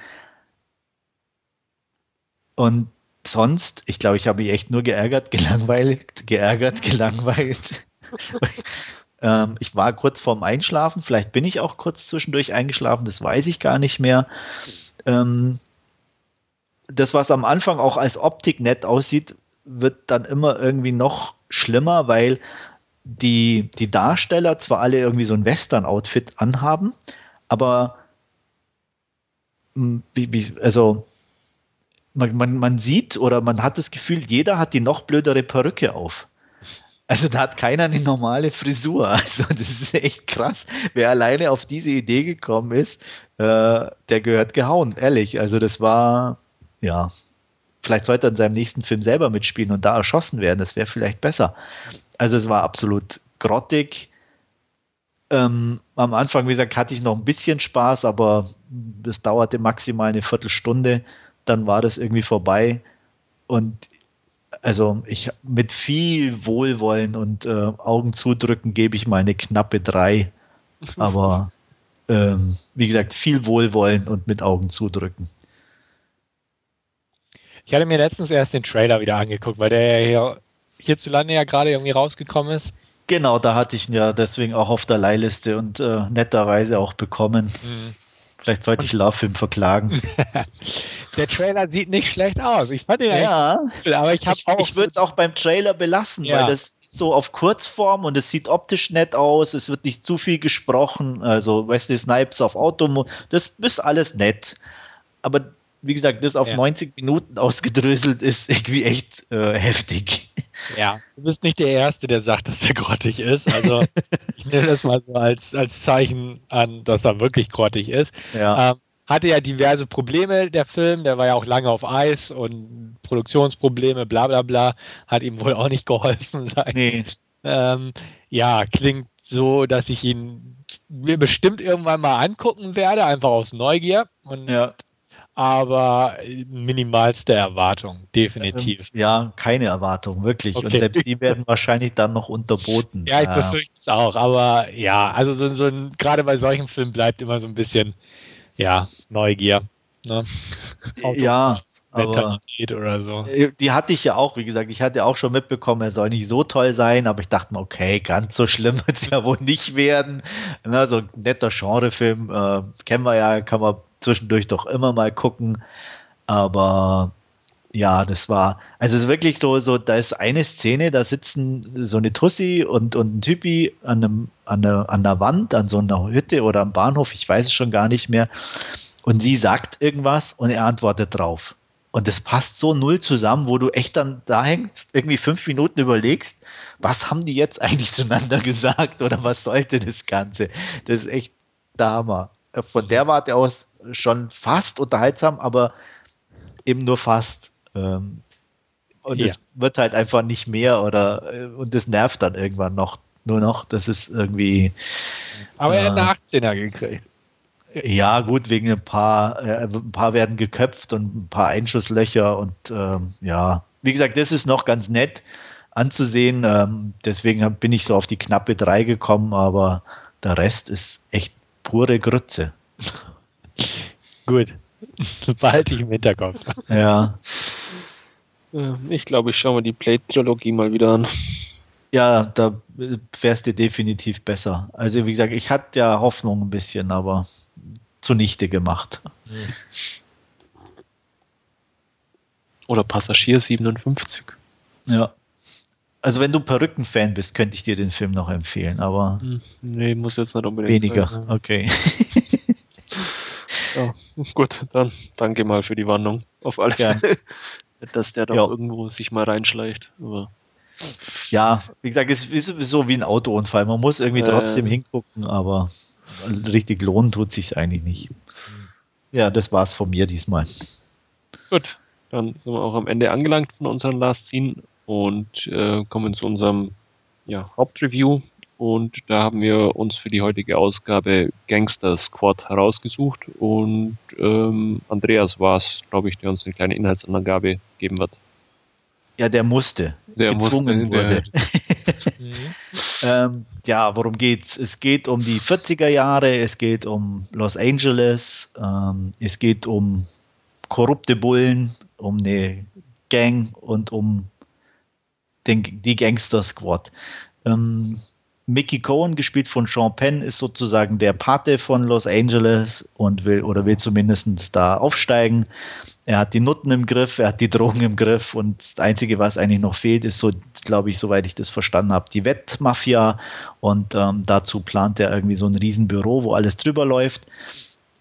Und sonst, ich glaube, ich habe mich echt nur geärgert, gelangweilt, geärgert, gelangweilt. ähm, ich war kurz vorm Einschlafen, vielleicht bin ich auch kurz zwischendurch eingeschlafen, das weiß ich gar nicht mehr. Ähm, das, was am Anfang auch als Optik nett aussieht, wird dann immer irgendwie noch schlimmer, weil die, die Darsteller zwar alle irgendwie so ein Western-Outfit anhaben, aber also man, man, man sieht oder man hat das Gefühl, jeder hat die noch blödere Perücke auf. Also da hat keiner eine normale Frisur. Also das ist echt krass. Wer alleine auf diese Idee gekommen ist, äh, der gehört gehauen, ehrlich. Also das war, ja, vielleicht sollte er in seinem nächsten Film selber mitspielen und da erschossen werden. Das wäre vielleicht besser. Also es war absolut grottig. Ähm, am Anfang, wie gesagt, hatte ich noch ein bisschen Spaß, aber es dauerte maximal eine Viertelstunde. Dann war das irgendwie vorbei. Und also ich mit viel Wohlwollen und äh, Augen zudrücken gebe ich mal eine knappe drei. Aber ähm, wie gesagt, viel Wohlwollen und mit Augen zudrücken. Ich hatte mir letztens erst den Trailer wieder angeguckt, weil der ja hier, hierzulande ja gerade irgendwie rausgekommen ist. Genau, da hatte ich ihn ja deswegen auch auf der Leihliste und äh, netterweise auch bekommen. Mhm. Vielleicht sollte ich Love-Film verklagen. der Trailer sieht nicht schlecht aus. Ich fand ihn ja, aber ich habe auch. Ich würde es auch beim Trailer belassen, ja. weil das ist so auf Kurzform und es sieht optisch nett aus. Es wird nicht zu viel gesprochen. Also Wesley Snipes auf Auto, das ist alles nett. Aber wie gesagt, das auf ja. 90 Minuten ausgedröselt ist irgendwie echt äh, heftig. Ja, du bist nicht der Erste, der sagt, dass der grottig ist. Also ich nehme das mal so als, als Zeichen an, dass er wirklich grottig ist. Ja. Ähm, hatte ja diverse Probleme, der Film. Der war ja auch lange auf Eis und Produktionsprobleme, bla bla bla. Hat ihm wohl auch nicht geholfen. Nee. Ähm, ja, klingt so, dass ich ihn mir bestimmt irgendwann mal angucken werde, einfach aus Neugier. Und ja aber minimalste Erwartung, definitiv. Ähm, ja, keine Erwartung, wirklich. Okay. Und selbst die werden wahrscheinlich dann noch unterboten. Ja, ich befürchte es auch, aber ja, also so, so ein, gerade bei solchen Filmen bleibt immer so ein bisschen, ja, Neugier. Ne? ja, Mentalität oder so. Äh, die hatte ich ja auch, wie gesagt, ich hatte auch schon mitbekommen, er soll nicht so toll sein, aber ich dachte mir, okay, ganz so schlimm wird es ja wohl nicht werden. Na, so ein netter Genrefilm, äh, kennen wir ja, kann man zwischendurch doch immer mal gucken. Aber ja, das war, also es ist wirklich so, so, da ist eine Szene, da sitzen so eine Tussi und, und ein Typi an, einem, an, der, an der Wand, an so einer Hütte oder am Bahnhof, ich weiß es schon gar nicht mehr. Und sie sagt irgendwas und er antwortet drauf. Und das passt so null zusammen, wo du echt dann da hängst, irgendwie fünf Minuten überlegst, was haben die jetzt eigentlich zueinander gesagt oder was sollte das Ganze? Das ist echt Hammer. Von der Warte aus schon fast unterhaltsam, aber eben nur fast. Ähm, und ja. es wird halt einfach nicht mehr oder äh, und das nervt dann irgendwann noch nur noch. Das ist irgendwie Aber er hat eine 18er gekriegt. Ja, gut, wegen ein paar, äh, ein paar werden geköpft und ein paar Einschusslöcher und ähm, ja, wie gesagt, das ist noch ganz nett anzusehen. Ähm, deswegen bin ich so auf die knappe 3 gekommen, aber der Rest ist echt pure Grütze. Gut, behalte ich im Hinterkopf. Ja. Ich glaube, ich schaue mir die Plate-Trilogie mal wieder an. Ja, da fährst du definitiv besser. Also wie gesagt, ich hatte ja Hoffnung ein bisschen, aber zunichte gemacht. Oder Passagier 57. Ja. Also wenn du Perückenfan bist, könnte ich dir den Film noch empfehlen, aber hm, nee, muss jetzt nicht unbedingt weniger. Sein, ja. Okay. Ja, gut, dann danke mal für die Warnung. Auf alle Fälle. Dass der da irgendwo sich mal reinschleicht. Aber ja, wie gesagt, es ist so wie ein Autounfall. Man muss irgendwie trotzdem äh, hingucken, aber richtig lohnen tut sich eigentlich nicht. Ja, das war's von mir diesmal. Gut, dann sind wir auch am Ende angelangt von unserem Last Scene und äh, kommen zu unserem ja, Hauptreview. Und da haben wir uns für die heutige Ausgabe Gangster Squad herausgesucht. Und ähm, Andreas war es, glaube ich, der uns eine kleine Inhaltsangabe geben wird. Ja, der musste. Der gezwungen musste, wurde. Der ähm, ja, worum geht's? Es geht um die 40er Jahre, es geht um Los Angeles, ähm, es geht um korrupte Bullen, um eine Gang und um den, die Gangster Squad. Ähm, Mickey Cohen, gespielt von Sean Penn, ist sozusagen der Pate von Los Angeles und will oder will zumindest da aufsteigen. Er hat die Nutten im Griff, er hat die Drogen im Griff und das Einzige, was eigentlich noch fehlt, ist so, glaube ich, soweit ich das verstanden habe, die Wettmafia. Und ähm, dazu plant er irgendwie so ein Riesenbüro, wo alles drüber läuft.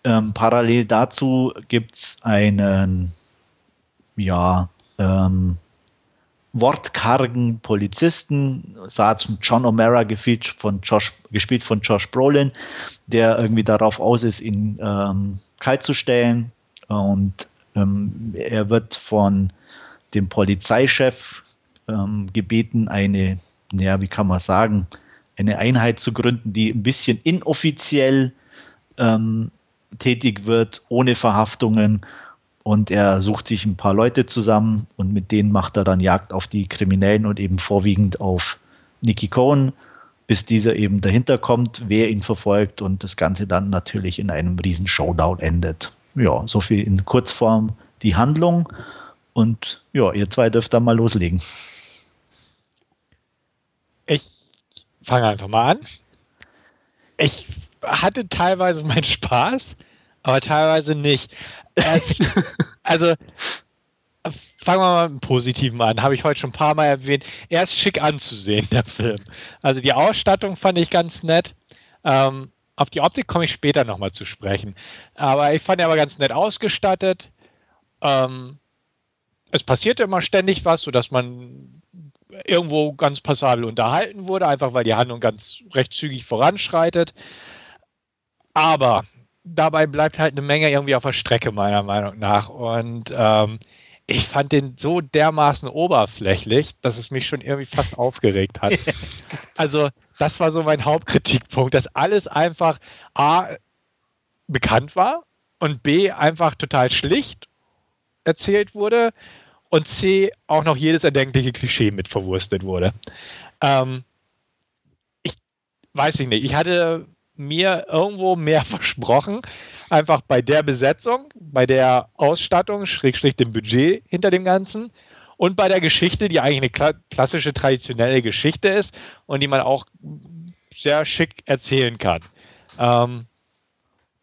Ähm, parallel dazu gibt es einen, ja, ähm, wortkargen Polizisten, sah zum John O'Mara gespielt von Josh, gespielt von Josh Brolin, der irgendwie darauf aus ist, ihn ähm, kalt zu stellen. Und ähm, er wird von dem Polizeichef ähm, gebeten, eine, ja, wie kann man sagen, eine Einheit zu gründen, die ein bisschen inoffiziell ähm, tätig wird, ohne Verhaftungen und er sucht sich ein paar Leute zusammen und mit denen macht er dann Jagd auf die Kriminellen und eben vorwiegend auf Nicky Cohen, bis dieser eben dahinter kommt, wer ihn verfolgt und das Ganze dann natürlich in einem riesen Showdown endet. Ja, so viel in Kurzform die Handlung und ja, ihr zwei dürft dann mal loslegen. Ich fange einfach mal an. Ich hatte teilweise meinen Spaß, aber teilweise nicht. Also, fangen wir mal mit dem Positiven an. Habe ich heute schon ein paar Mal erwähnt. Er ist schick anzusehen, der Film. Also die Ausstattung fand ich ganz nett. Ähm, auf die Optik komme ich später nochmal zu sprechen. Aber ich fand er aber ganz nett ausgestattet. Ähm, es passierte immer ständig was, sodass man irgendwo ganz passabel unterhalten wurde, einfach weil die Handlung ganz recht zügig voranschreitet. Aber dabei bleibt halt eine Menge irgendwie auf der Strecke, meiner Meinung nach. Und ähm, ich fand den so dermaßen oberflächlich, dass es mich schon irgendwie fast aufgeregt hat. Also, das war so mein Hauptkritikpunkt, dass alles einfach A bekannt war und B einfach total schlicht erzählt wurde und C auch noch jedes erdenkliche Klischee mit verwurstet wurde. Ähm, ich weiß ich nicht, ich hatte mir irgendwo mehr versprochen. Einfach bei der Besetzung, bei der Ausstattung, schrägstrich dem Budget hinter dem Ganzen und bei der Geschichte, die eigentlich eine klassische traditionelle Geschichte ist und die man auch sehr schick erzählen kann. Ähm,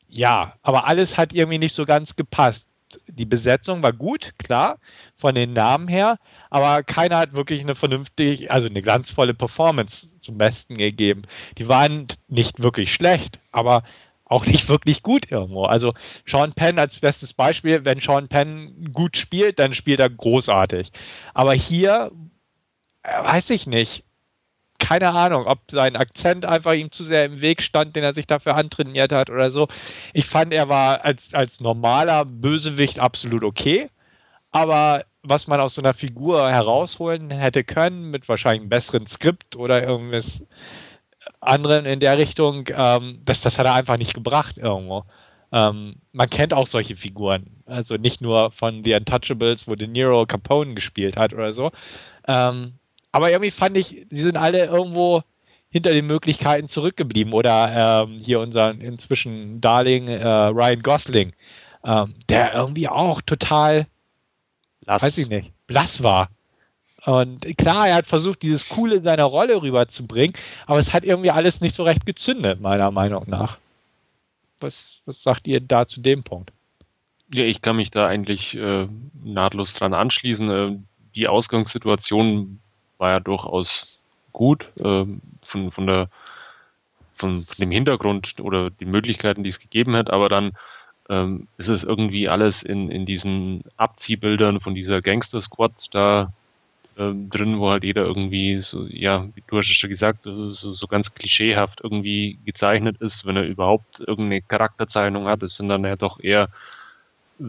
ja, aber alles hat irgendwie nicht so ganz gepasst. Die Besetzung war gut, klar, von den Namen her, aber keiner hat wirklich eine vernünftig, also eine glanzvolle Performance zum Besten gegeben. Die waren nicht wirklich schlecht, aber auch nicht wirklich gut irgendwo. Also Sean Penn als bestes Beispiel, wenn Sean Penn gut spielt, dann spielt er großartig. Aber hier äh, weiß ich nicht. Keine Ahnung, ob sein Akzent einfach ihm zu sehr im Weg stand, den er sich dafür antrainiert hat oder so. Ich fand, er war als, als normaler Bösewicht absolut okay. Aber was man aus so einer Figur herausholen hätte können, mit wahrscheinlich einem besseren Skript oder irgendwas, anderen in der Richtung, ähm, das, das hat er einfach nicht gebracht irgendwo. Ähm, man kennt auch solche Figuren. Also nicht nur von The Untouchables, wo De Niro Capone gespielt hat oder so. Ähm, aber irgendwie fand ich, sie sind alle irgendwo hinter den Möglichkeiten zurückgeblieben. Oder ähm, hier unser inzwischen Darling äh, Ryan Gosling, ähm, der irgendwie auch total, blass. weiß ich nicht, blass war. Und klar, er hat versucht, dieses Coole seiner Rolle rüberzubringen, aber es hat irgendwie alles nicht so recht gezündet, meiner Meinung nach. Was, was sagt ihr da zu dem Punkt? Ja, ich kann mich da eigentlich äh, nahtlos dran anschließen. Äh, die Ausgangssituation war ja durchaus gut äh, von, von, der, von, von, dem Hintergrund oder den Möglichkeiten, die es gegeben hat, aber dann ähm, ist es irgendwie alles in, in diesen Abziehbildern von dieser Gangster-Squad da ähm, drin, wo halt jeder irgendwie so, ja, wie du hast es schon gesagt, so, so ganz klischeehaft irgendwie gezeichnet ist, wenn er überhaupt irgendeine Charakterzeichnung hat. Es sind dann ja doch eher äh,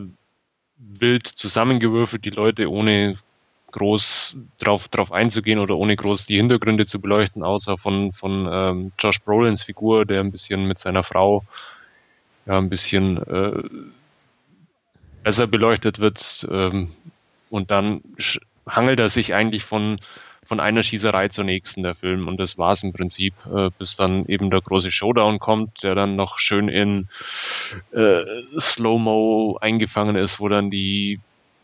wild zusammengewürfelt, die Leute ohne groß drauf, drauf einzugehen oder ohne groß die Hintergründe zu beleuchten, außer von, von ähm, Josh Brolins Figur, der ein bisschen mit seiner Frau ja ein bisschen äh, besser beleuchtet wird ähm, und dann hangelt er sich eigentlich von, von einer Schießerei zur nächsten, der Film. Und das war es im Prinzip, äh, bis dann eben der große Showdown kommt, der dann noch schön in äh, Slow-Mo eingefangen ist, wo dann die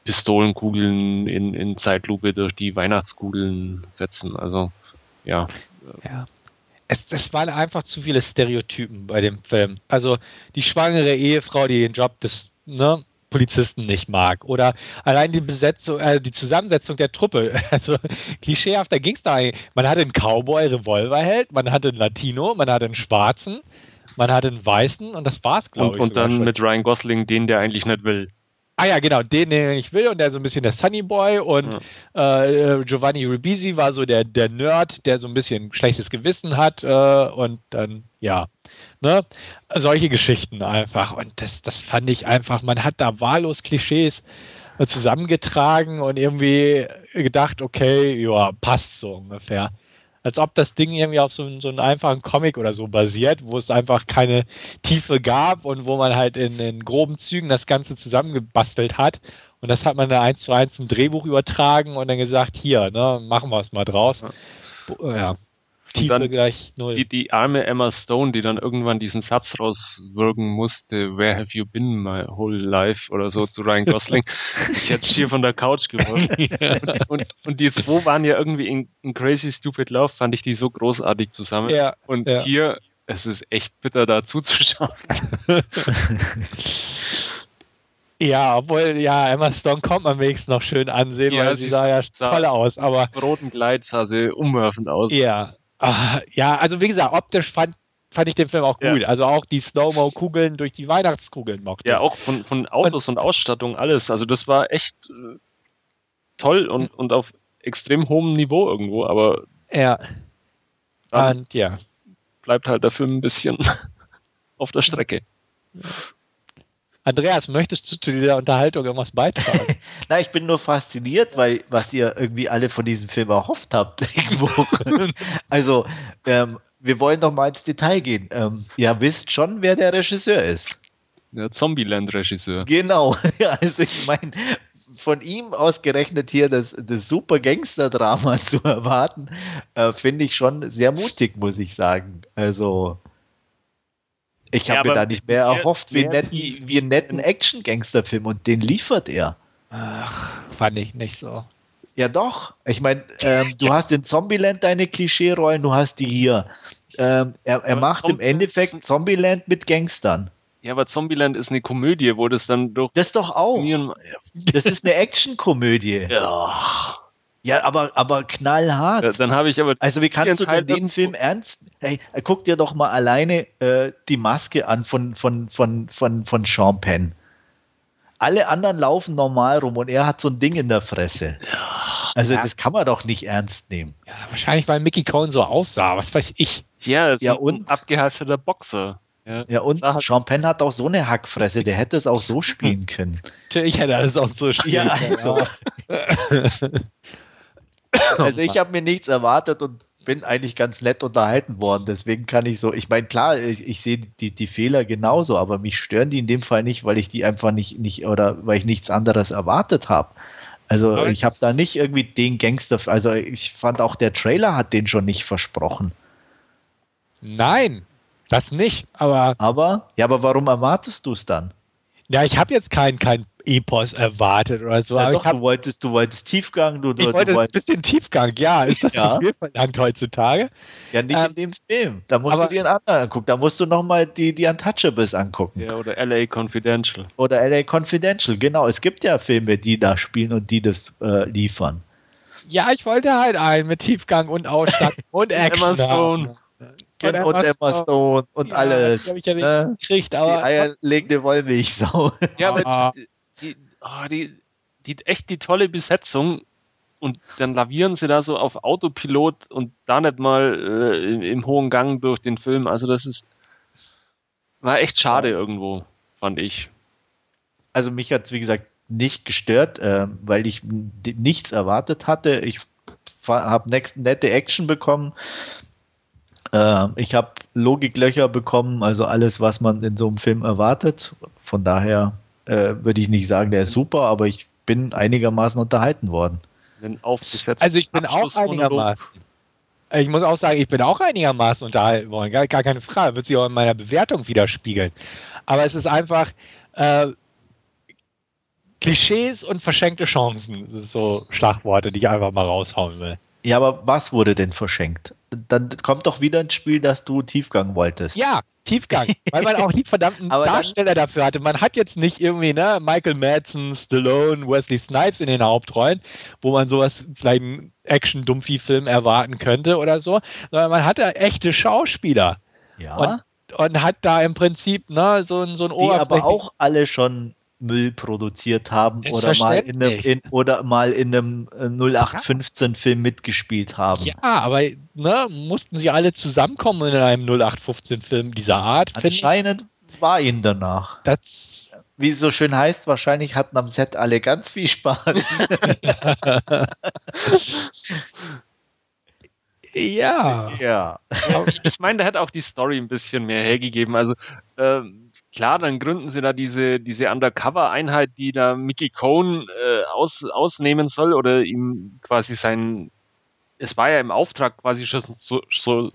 Pistolenkugeln in, in Zeitlupe durch die Weihnachtskugeln fetzen. Also, ja. Ja. Es, es waren einfach zu viele Stereotypen bei dem Film. Also die schwangere Ehefrau, die den Job des ne, Polizisten nicht mag. Oder allein die Besetzung, äh, die Zusammensetzung der Truppe. Also klischeehafter ging es da eigentlich. Man hatte einen Cowboy, Revolverheld, man hatte einen Latino, man hatte einen Schwarzen, man hatte einen Weißen und das war's, glaube ich. Und dann schon. mit Ryan Gosling, den der eigentlich nicht will. Ah ja, genau, den, den ich will und der so ein bisschen der Sunny Boy und ja. äh, Giovanni Ribisi war so der, der Nerd, der so ein bisschen schlechtes Gewissen hat äh, und dann, ja, ne, solche Geschichten einfach und das, das fand ich einfach, man hat da wahllos Klischees äh, zusammengetragen und irgendwie gedacht, okay, ja, passt so ungefähr als ob das Ding irgendwie auf so, so einem einfachen Comic oder so basiert, wo es einfach keine Tiefe gab und wo man halt in, in groben Zügen das Ganze zusammengebastelt hat. Und das hat man dann eins zu eins zum Drehbuch übertragen und dann gesagt, hier, ne, machen wir es mal draus. Ja. ja. Tiefe gleich null. Die, die arme Emma Stone, die dann irgendwann diesen Satz rauswirken musste, Where have you been my whole life oder so zu Ryan Gosling. ich hätte es hier von der Couch geworfen. ja. und, und die zwei waren ja irgendwie in, in, Crazy Stupid Love, fand ich die so großartig zusammen. Ja, und ja. hier, es ist echt bitter da zuzuschauen. Ja, obwohl, ja, Emma Stone kommt man wenigstens noch schön ansehen, ja, weil sie sah ja toll aus, aber. roten Kleid sah sie umwerfend aus. Ja, Ah, ja, also wie gesagt, optisch fand, fand ich den Film auch gut. Ja. Also auch die Slow-Mo-Kugeln durch die Weihnachtskugeln mochte. Ja, auch von, von Autos und, und Ausstattung, alles. Also das war echt äh, toll und, und auf extrem hohem Niveau irgendwo, aber. Ja. Und ja. Bleibt halt der Film ein bisschen auf der Strecke. Ja. Andreas, möchtest du zu dieser Unterhaltung irgendwas beitragen? Na, ich bin nur fasziniert, weil was ihr irgendwie alle von diesem Film erhofft habt. also, ähm, wir wollen doch mal ins Detail gehen. Ähm, ihr wisst schon, wer der Regisseur ist. Der Zombieland-Regisseur. Genau. also ich meine, von ihm ausgerechnet hier das, das super Gangster-Drama zu erwarten, äh, finde ich schon sehr mutig, muss ich sagen. Also ich habe ja, mir da nicht mehr erhofft wie, netten, wie einen netten Action-Gangster-Film und den liefert er. Ach, fand ich nicht so. Ja, doch. Ich meine, ähm, du hast in Zombieland deine Klischee-Rollen, du hast die hier. Ähm, er, er macht im Endeffekt Zombieland mit Gangstern. Ja, aber Zombieland ist eine Komödie, wo das dann durch. Das doch auch. Das ist eine Action-Komödie. Ja. Ja, aber, aber knallhart. Ja, dann habe ich aber. Also, wie kannst du denn den Film ernst? Hey, guck dir doch mal alleine äh, die Maske an von, von, von, von, von Sean Penn. Alle anderen laufen normal rum und er hat so ein Ding in der Fresse. Ja, also, ja. das kann man doch nicht ernst nehmen. Ja, wahrscheinlich, weil Mickey Cohen so aussah, was weiß ich. Ja, ist ja, ein abgehalfterter Boxer. Ja, ja und halt Sean Penn hat auch so eine Hackfresse, der hätte es auch so spielen können. Ich hätte es auch so spielen ja, können. Also. Also ich habe mir nichts erwartet und bin eigentlich ganz nett unterhalten worden. Deswegen kann ich so, ich meine, klar, ich, ich sehe die, die Fehler genauso, aber mich stören die in dem Fall nicht, weil ich die einfach nicht, nicht oder weil ich nichts anderes erwartet habe. Also aber ich habe da nicht irgendwie den Gangster, also ich fand auch der Trailer hat den schon nicht versprochen. Nein, das nicht, aber. Aber, ja, aber warum erwartest du es dann? Ja, ich habe jetzt kein, kein Epos erwartet oder so. Ja, aber doch, hab, du, wolltest, du wolltest Tiefgang. Du, ich du, wollte du ein bisschen Tiefgang, ja. Ist das ja. zu viel verlangt heutzutage? Ja, nicht ähm, in dem Film. Da musst aber, du dir einen anderen angucken. Da musst du nochmal die, die Untouchables angucken. Ja, oder LA Confidential. Oder LA Confidential, genau. Es gibt ja Filme, die da spielen und die das äh, liefern. Ja, ich wollte halt einen mit Tiefgang und Ausstattung und Action. Emma Stone. Und, und Emma Stone und ja, alles. Ich ja ne? gekriegt, aber die eierlegende Wollmilchsau. Ja, aber die, oh, die, die, echt die tolle Besetzung und dann lavieren sie da so auf Autopilot und da nicht mal äh, im, im, hohen Gang durch den Film. Also das ist war echt schade ja. irgendwo, fand ich. Also mich hat es, wie gesagt, nicht gestört, äh, weil ich nichts erwartet hatte. Ich habe nette Action bekommen. Äh, ich habe Logiklöcher bekommen, also alles, was man in so einem Film erwartet. Von daher äh, würde ich nicht sagen, der ist super, aber ich bin einigermaßen unterhalten worden. Also ich bin auch einigermaßen. Ich muss auch sagen, ich bin auch einigermaßen unterhalten worden, gar, gar keine Frage, wird sich auch in meiner Bewertung widerspiegeln. Aber es ist einfach äh, Klischees und verschenkte Chancen, das sind so Schlagworte, die ich einfach mal raushauen will. Ja, aber was wurde denn verschenkt? Dann kommt doch wieder ins Spiel, dass du Tiefgang wolltest. Ja, Tiefgang, weil man auch nie verdammten Darsteller dafür hatte. Man hat jetzt nicht irgendwie ne, Michael Madsen, Stallone, Wesley Snipes in den Hauptrollen, wo man sowas vielleicht einen Action-Dumpfi-Film erwarten könnte oder so, sondern man hatte echte Schauspieler. Ja. Und, und hat da im Prinzip ne, so, so ein Die aber auch alle schon Müll produziert haben oder mal in einem, in, oder mal in einem 0815-Film äh, mitgespielt haben. Ja, aber ne, mussten sie alle zusammenkommen in einem 0815-Film dieser Art? Anscheinend war ihnen danach. Das wie es so schön heißt, wahrscheinlich hatten am Set alle ganz viel Spaß. ja. Ja. Ich meine, da hätte auch die Story ein bisschen mehr hergegeben. Also, ähm, klar, dann gründen sie da diese, diese Undercover-Einheit, die da Mickey Cohn äh, aus, ausnehmen soll oder ihm quasi sein, es war ja im Auftrag quasi schon so, so,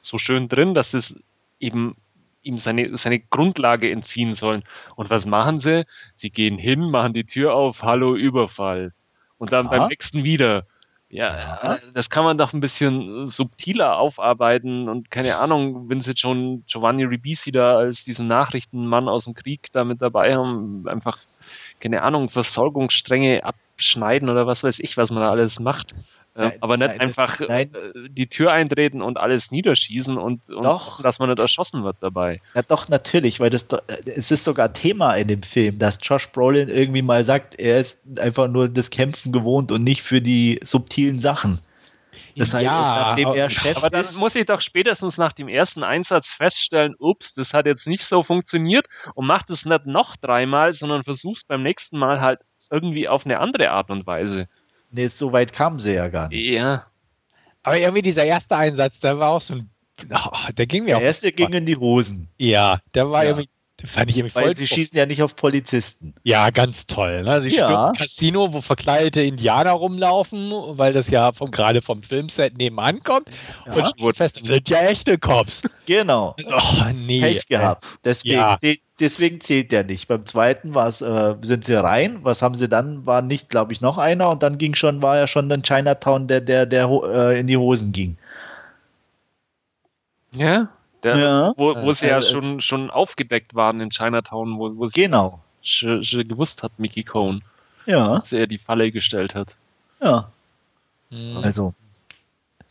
so schön drin, dass es eben ihm seine, seine Grundlage entziehen sollen. Und was machen sie? Sie gehen hin, machen die Tür auf, hallo Überfall. Und dann Aha. beim nächsten wieder. Ja, ja, das kann man doch ein bisschen subtiler aufarbeiten und keine Ahnung, wenn sie schon Giovanni Ribisi da als diesen Nachrichtenmann aus dem Krieg da mit dabei haben, einfach, keine Ahnung, Versorgungsstränge abschneiden oder was weiß ich, was man da alles macht. Äh, nein, aber nicht nein, einfach das, äh, die Tür eintreten und alles niederschießen und, und doch. dass man nicht erschossen wird dabei. Ja, doch, natürlich, weil das es ist sogar Thema in dem Film, dass Josh Brolin irgendwie mal sagt, er ist einfach nur das Kämpfen gewohnt und nicht für die subtilen Sachen. Das heißt, ja, nachdem er Chef aber dann ist, muss ich doch spätestens nach dem ersten Einsatz feststellen, ups, das hat jetzt nicht so funktioniert und mach das nicht noch dreimal, sondern versuch's beim nächsten Mal halt irgendwie auf eine andere Art und Weise. Nee, so weit kamen sie ja gar nicht. Ja. Aber irgendwie dieser erste Einsatz, der war auch so ein. Oh, der ging mir der auch. Der erste ging in die Hosen. Ja, der war ja. irgendwie Fand ich irgendwie Weil voll sie schießen ja nicht auf Polizisten. Ja, ganz toll. Ne? Sie ja. stürmen Casino, wo verkleidete Indianer rumlaufen, weil das ja vom, gerade vom Filmset nebenan kommt. Ja. Und fest, sind ja echte Cops. Genau. Oh, nee. Pech gehabt. Deswegen, ja. deswegen zählt der nicht. Beim zweiten äh, sind sie rein. Was haben sie dann? War nicht, glaube ich, noch einer. Und dann ging schon, war ja schon dann Chinatown, der, der, der äh, in die Hosen ging. Ja, der, ja. Wo, wo sie äh, ja äh, schon, schon aufgedeckt waren in Chinatown, wo, wo sie genau. schon, schon gewusst hat, Mickey Cohn. Ja. Dass er die Falle gestellt hat. Ja. Mhm. Also,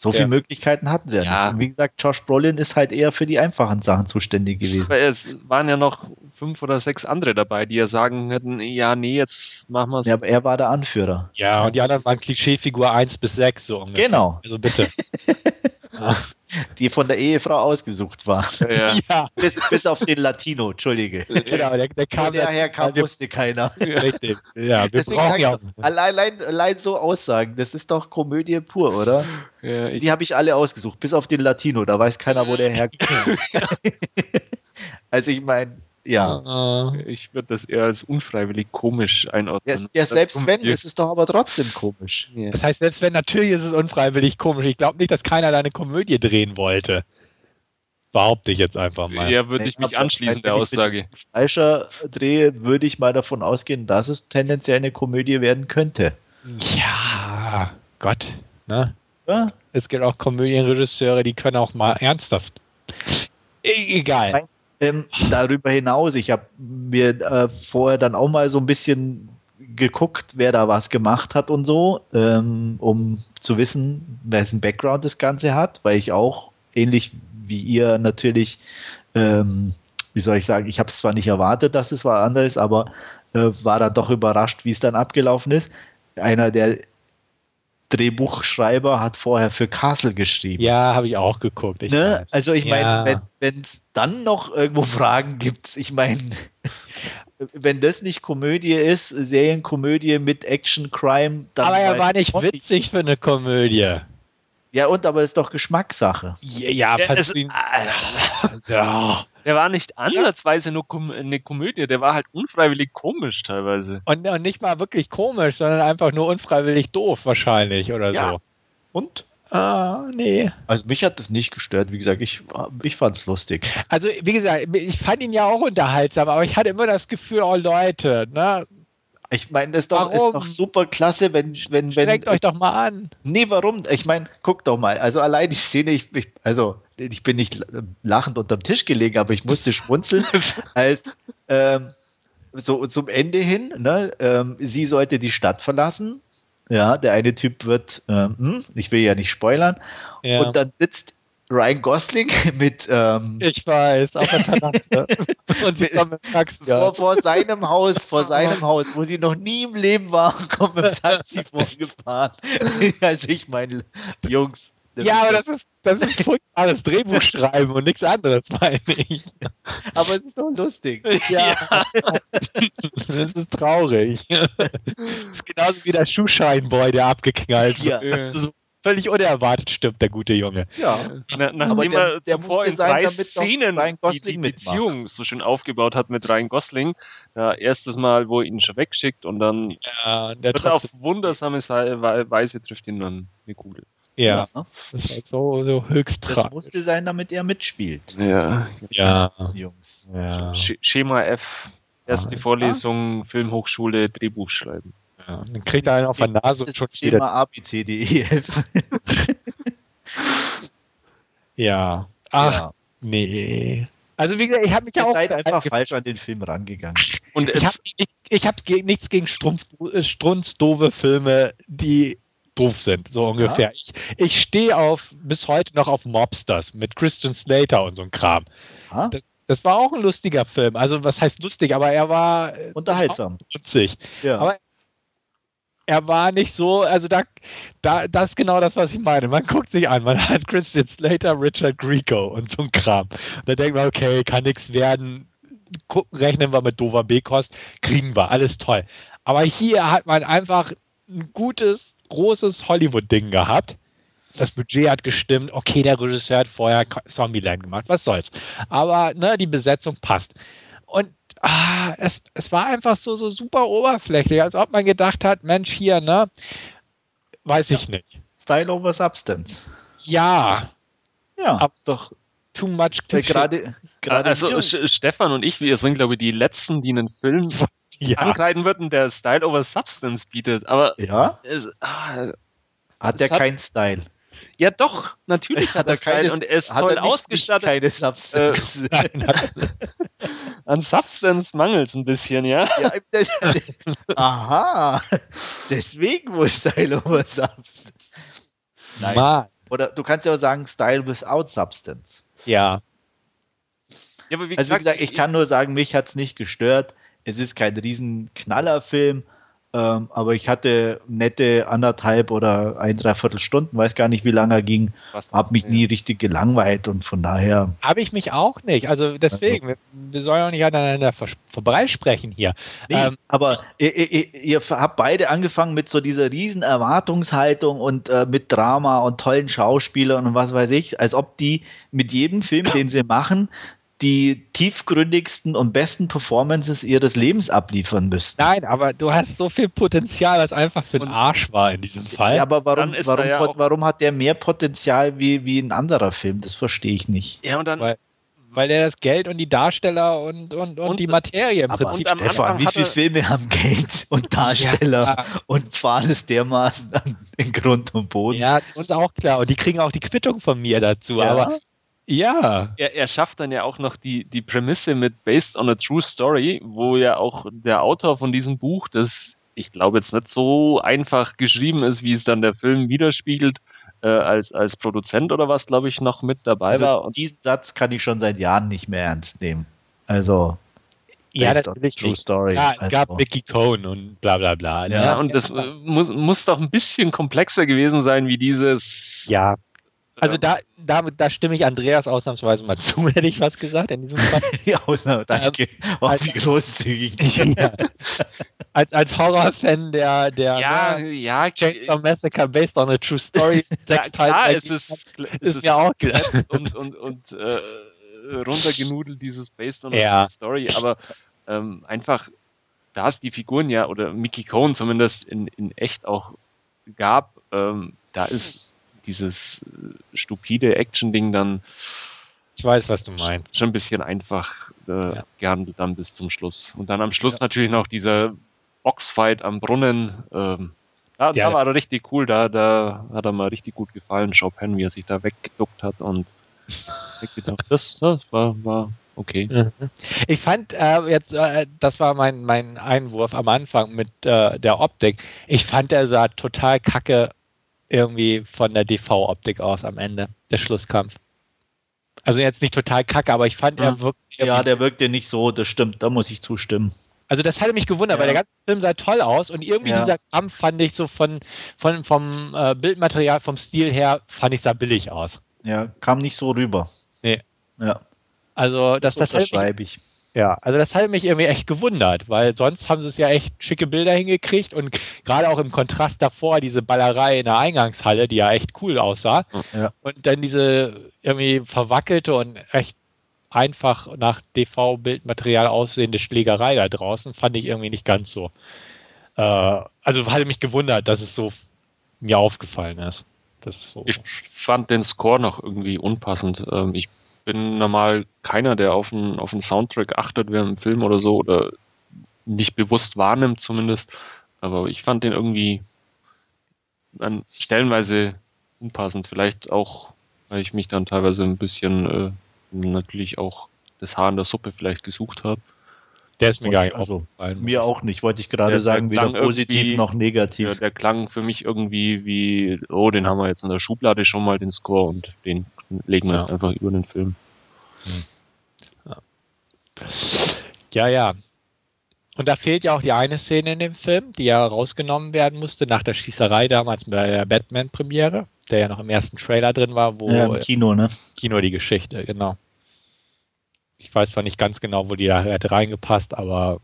so ja. viele Möglichkeiten hatten sie ja, ja. nicht. Und wie gesagt, Josh Brolin ist halt eher für die einfachen Sachen zuständig gewesen. Weil es waren ja noch fünf oder sechs andere dabei, die ja sagen hätten, ja, nee, jetzt machen wir es. Ja, aber er war der Anführer. Ja, und die anderen waren Klischeefigur 1 bis 6 so ungefähr. Genau. Also bitte. die von der Ehefrau ausgesucht war. Ja. ja. Bis, bis, auf den Latino, Entschuldige. Genau, der, der kam. Woher kam, wusste keiner. Richtig. Ja, wir Deswegen brauchen ja allein, allein, allein so Aussagen, das ist doch Komödie pur, oder? Ja, die habe ich alle ausgesucht, bis auf den Latino, da weiß keiner, wo der herkommt. also ich meine, ja. Ich würde das eher als unfreiwillig komisch einordnen. Ja, ja selbst wenn, ist es doch aber trotzdem komisch. Ja. Das heißt, selbst wenn, natürlich ist es unfreiwillig komisch. Ich glaube nicht, dass keiner da eine Komödie drehen wollte. Behaupte ich jetzt einfach mal. Ja, würde ich mich anschließen der Aussage. Fleischer drehe, würde ich mal davon ausgehen, dass es tendenziell eine Komödie werden könnte. Ja, Gott. Ne? Ja? Es gibt auch Komödienregisseure, die können auch mal ernsthaft. E egal. Mein ähm, darüber hinaus, ich habe mir äh, vorher dann auch mal so ein bisschen geguckt, wer da was gemacht hat und so, ähm, um zu wissen, wessen Background das Ganze hat, weil ich auch ähnlich wie ihr natürlich, ähm, wie soll ich sagen, ich habe es zwar nicht erwartet, dass es was anderes, aber äh, war dann doch überrascht, wie es dann abgelaufen ist. Einer der Drehbuchschreiber hat vorher für Castle geschrieben. Ja, habe ich auch geguckt. Ich ne? Also ich meine, ja. wenn es dann noch irgendwo Fragen gibt, ich meine, wenn das nicht Komödie ist, Serienkomödie mit Action, Crime, dann. Aber er war nicht witzig für eine Komödie. Ja, und aber ist doch Geschmackssache. Ja, ja, ja, es, äh, ja. Der war nicht ansatzweise nur kom eine Komödie, der war halt unfreiwillig komisch teilweise. Und, und, nicht mal wirklich komisch, sondern einfach nur unfreiwillig doof wahrscheinlich oder ja. so. Und? Ah, nee. Also mich hat das nicht gestört. Wie gesagt, ich, ich fand es lustig. Also, wie gesagt, ich fand ihn ja auch unterhaltsam, aber ich hatte immer das Gefühl, oh Leute, ne? Ich meine, das ist doch, ist doch, super klasse, wenn. wenn, wenn Strengt euch doch mal an. Nee, warum? Ich meine, guckt doch mal. Also allein die Szene, ich, ich, also ich bin nicht lachend unterm Tisch gelegen, aber ich musste schmunzeln, als ähm, so zum Ende hin, ne, ähm, sie sollte die Stadt verlassen. Ja, der eine Typ wird, ähm, hm, ich will ja nicht spoilern, ja. und dann sitzt Ryan Gosling mit. Ähm, ich weiß, auf der Terrasse. und sie kommen im Taxi. Vor, vor, seinem Haus, vor seinem Haus, wo sie noch nie im Leben waren, kommen im Taxi vorgefahren. also ich meine, Jungs. Ja, aber das ist, das ist furchtbares Drehbuch schreiben und nichts anderes, meine ich. Aber es ist doch lustig. Ja. das ist traurig. Das ist genauso wie der Schuhscheinboy, der abgeknallt wird. Ja völlig unerwartet stirbt der gute Junge. Ja, Na, nachdem der, er zuvor in drei Szenen die, die Beziehung so schön aufgebaut hat mit Ryan Gosling. Ja, erstes Mal, wo er ihn schon wegschickt und dann ja, der wird auf wundersame Weise trifft ihn dann eine Kugel. Ja, ja. das ist halt so, so höchst Das tragisch. musste sein, damit er mitspielt. Ja, ja. Jungs. Ja. Schema F, erste Vorlesung, Filmhochschule, Drehbuch schreiben. Ja, dann kriegt er einen auf der Nase und schon wieder. Thema A, B, C, D, E, F. ja. Ach, ja. nee. Also wie gesagt, ich habe mich ja auch einfach falsch an den Film rangegangen. Und ich habe ich, hab nichts gegen strunzdove Filme, die doof sind, so ungefähr. Ja. Ich, ich stehe auf bis heute noch auf Mobsters mit Christian Slater und so ein Kram. Das, das, war auch ein lustiger Film. Also was heißt lustig, aber er war äh, unterhaltsam. Witzig. Ja. Aber er war nicht so, also da, da, das ist genau das, was ich meine. Man guckt sich an, man hat Christian Slater, Richard Grieco und so ein Kram. Und da denkt man, okay, kann nichts werden, rechnen wir mit dover B-Kost, kriegen wir, alles toll. Aber hier hat man einfach ein gutes, großes Hollywood-Ding gehabt. Das Budget hat gestimmt, okay, der Regisseur hat vorher Zombieland gemacht, was soll's. Aber ne, die Besetzung passt. Und ah, es, es war einfach so, so super oberflächlich, als ob man gedacht hat, Mensch, hier, ne? Weiß ja. ich nicht. Style over Substance. Ja. Ja, aber ist doch too much gerade, gerade Also Stefan und ich, wir sind, glaube ich, die Letzten, die einen Film ja. ankreiden würden, der Style over Substance bietet. Aber ja? Es, ah, hat der keinen Style? Ja, doch, natürlich hat, hat er Style keine, und er ist toll er nicht, ausgestattet. Nicht keine Substance. Äh, an Substance mangelt es ein bisschen, ja. ja aha, deswegen wohl Style over Substance. Nein. Mann. Oder du kannst ja auch sagen Style without Substance. Ja. ja wie also wie gesagt, ich, ich kann nur sagen, mich hat es nicht gestört. Es ist kein riesen Knallerfilm, Ähm, aber ich hatte nette anderthalb oder ein, dreiviertel Stunden, weiß gar nicht, wie lange er ging. Habe mich ja. nie richtig gelangweilt und von daher. Habe ich mich auch nicht. Also deswegen, also, wir, wir, sollen auch nicht aneinander vorbeisprechen hier. Nee, ähm, aber ihr, ihr, ihr, habt beide angefangen mit so dieser riesen Erwartungshaltung und äh, mit Drama und tollen Schauspielern und was weiß ich, als ob die mit jedem Film, den sie machen, die tiefgründigsten und besten Performances ihres Lebens abliefern müssten. Nein, aber du hast so viel Potenzial, was einfach für den Arsch war in diesem Fall. Ja, aber warum, warum, ja warum hat der mehr Potenzial wie, wie ein anderer Film? Das verstehe ich nicht. Ja, und dann. Weil, weil er das Geld und die Darsteller und, und, und, und die Materie im aber Prinzip. Stefan, wie viele Filme haben Geld und Darsteller ja. und fahren es dermaßen an den Grund und Boden? Ja, das ist auch klar. Und die kriegen auch die Quittung von mir dazu. Ja. Aber ja. Er, er, schafft dann ja auch noch die, die Prämisse mit Based on a True Story, wo ja auch der Autor von diesem Buch, das ich glaube jetzt nicht so einfach geschrieben ist, wie es dann der Film widerspiegelt, äh, als, als Produzent oder was, glaube ich, noch mit dabei also war. Und diesen Satz kann ich schon seit Jahren nicht mehr ernst nehmen. Also. Ja, das ist True Story. Ja, es also. gab Mickey Cohn und bla bla bla. Ja, ja und das äh, muss, muss doch ein bisschen komplexer gewesen sein, wie dieses. Ja, also da, da, da stimme ich Andreas ausnahmsweise mal zu, hätte ich was gesagt in diesem Fall. ja, danke. Ähm, oh, wie großzügig. ja. Als, als Horrorfan der, der ja, ne, ja, Chainsaw Massacre based on a true story. ja, klar, es ist, ist, ist mir auch geletzt und, und, und äh, runtergenudelt, dieses based on a ja. true story, aber ähm, einfach, da es die Figuren ja, oder Mickey Cohn zumindest in, in echt auch gab, ähm, da ist dieses äh, stupide Action-Ding dann. Ich weiß, was du meinst. Schon ein bisschen einfach äh, ja. gehandelt dann bis zum Schluss. Und dann am Schluss ja. natürlich noch dieser Boxfight am Brunnen. Ähm, da, ja, da war er richtig cool, da, da hat er mal richtig gut gefallen, Chopin, wie er sich da weggeduckt hat und. Das, das war, war okay. Mhm. Ich fand äh, jetzt, äh, das war mein, mein Einwurf am Anfang mit äh, der Optik. Ich fand, er sah total kacke irgendwie von der DV-Optik aus am Ende, der Schlusskampf. Also jetzt nicht total kacke, aber ich fand, ja. er wirkt. Ja, der wirkte nicht so, das stimmt, da muss ich zustimmen. Also das hatte mich gewundert, ja. weil der ganze Film sah toll aus und irgendwie ja. dieser Kampf fand ich so von, von vom äh, Bildmaterial, vom Stil her, fand ich sah billig aus. Ja, kam nicht so rüber. Nee. Ja. Also das, das, das schreibe ich. Ja, also das hat mich irgendwie echt gewundert, weil sonst haben sie es ja echt schicke Bilder hingekriegt und gerade auch im Kontrast davor diese Ballerei in der Eingangshalle, die ja echt cool aussah. Ja. Und dann diese irgendwie verwackelte und echt einfach nach DV-Bildmaterial aussehende Schlägerei da draußen, fand ich irgendwie nicht ganz so. Äh, also hatte mich gewundert, dass es so mir aufgefallen ist. ist so. Ich fand den Score noch irgendwie unpassend. Ähm, ich bin normal keiner, der auf einen, auf einen Soundtrack achtet während einem Film oder so oder nicht bewusst wahrnimmt zumindest. Aber ich fand den irgendwie an stellenweise unpassend. Vielleicht auch, weil ich mich dann teilweise ein bisschen äh, natürlich auch das Haar in der Suppe vielleicht gesucht habe. Der ist mir Und, gar nicht also, aufgefallen. Mir auch nicht, wollte ich gerade sagen, weder positiv noch negativ. Ja, der klang für mich irgendwie wie, oh, den haben wir jetzt in der Schublade schon mal, den Score, und den legen wir ja. jetzt einfach über den Film. Ja. ja, ja. Und da fehlt ja auch die eine Szene in dem Film, die ja rausgenommen werden musste nach der Schießerei damals bei der Batman-Premiere, der ja noch im ersten Trailer drin war, wo ja, im Kino, ne? Kino die Geschichte, genau. Ich weiß zwar nicht ganz genau, wo die da hätte reingepasst, aber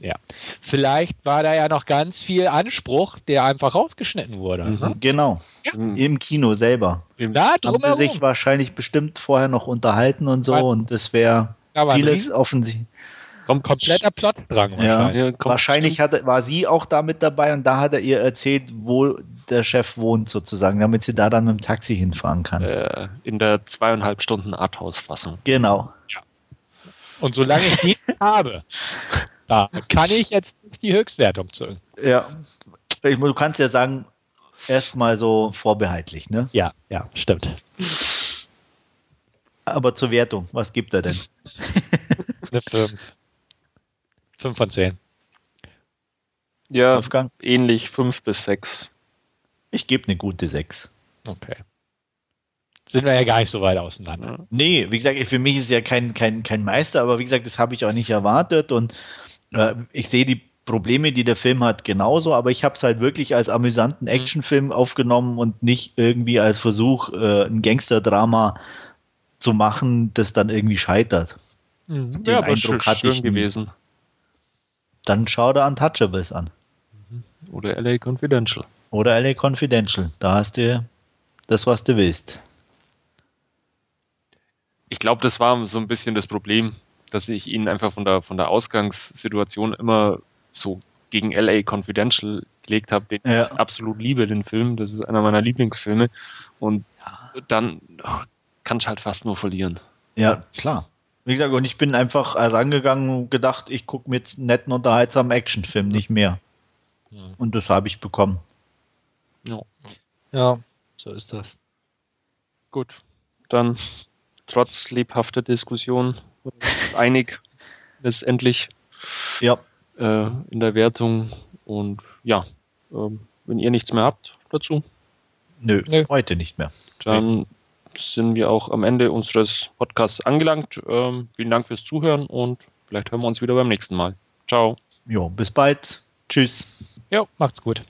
ja. Vielleicht war da ja noch ganz viel Anspruch, der einfach rausgeschnitten wurde. Mhm. Ne? Genau. Ja. Im Kino selber. Da haben sie sich wahrscheinlich bestimmt vorher noch unterhalten und so und es wäre vieles offensichtlich. Kompletter Plotdrang wahrscheinlich. Ja, wahrscheinlich hatte, war sie auch da mit dabei und da hat er ihr erzählt, wo der Chef wohnt sozusagen, damit sie da dann mit dem Taxi hinfahren kann. Äh, in der zweieinhalb Stunden Arthouse-Fassung. Genau. Ja. Und solange ich die habe, da kann ich jetzt die Höchstwertung zu. Ja, ich, du kannst ja sagen, erstmal so vorbehaltlich, ne? Ja, ja, stimmt. Aber zur Wertung, was gibt er denn? Eine 5. 5 von 10. Ja, Wolfgang? ähnlich 5 bis 6. Ich gebe eine gute 6. Okay. Sind wir ja gar nicht so weit auseinander. Nee, wie gesagt, für mich ist ja kein, kein, kein Meister, aber wie gesagt, das habe ich auch nicht erwartet und ich sehe die Probleme, die der Film hat, genauso, aber ich habe es halt wirklich als amüsanten mhm. Actionfilm aufgenommen und nicht irgendwie als Versuch, äh, ein Gangsterdrama zu machen, das dann irgendwie scheitert. Mhm. ja, aber Eindruck schön, schön gewesen. Dann schau dir Untouchables an. Mhm. Oder LA Confidential. Oder LA Confidential. Da hast du das, was du willst. Ich glaube, das war so ein bisschen das Problem, dass ich ihn einfach von der, von der Ausgangssituation immer so gegen LA Confidential gelegt habe, den ja. ich absolut liebe, den Film. Das ist einer meiner Lieblingsfilme. Und ja. dann oh, kann ich halt fast nur verlieren. Ja, klar. Wie gesagt, und ich bin einfach rangegangen und gedacht, ich gucke mir jetzt einen netten, unterhaltsamen Actionfilm, nicht mehr. Ja. Und das habe ich bekommen. Ja. ja, so ist das. Gut, dann trotz lebhafter Diskussion einig letztendlich. Ja. Äh, in der Wertung. Und ja, äh, wenn ihr nichts mehr habt dazu. Nö, Nö. heute nicht mehr. Dann sind wir auch am Ende unseres Podcasts angelangt. Ähm, vielen Dank fürs Zuhören und vielleicht hören wir uns wieder beim nächsten Mal. Ciao. Jo, bis bald. Tschüss. Jo, macht's gut.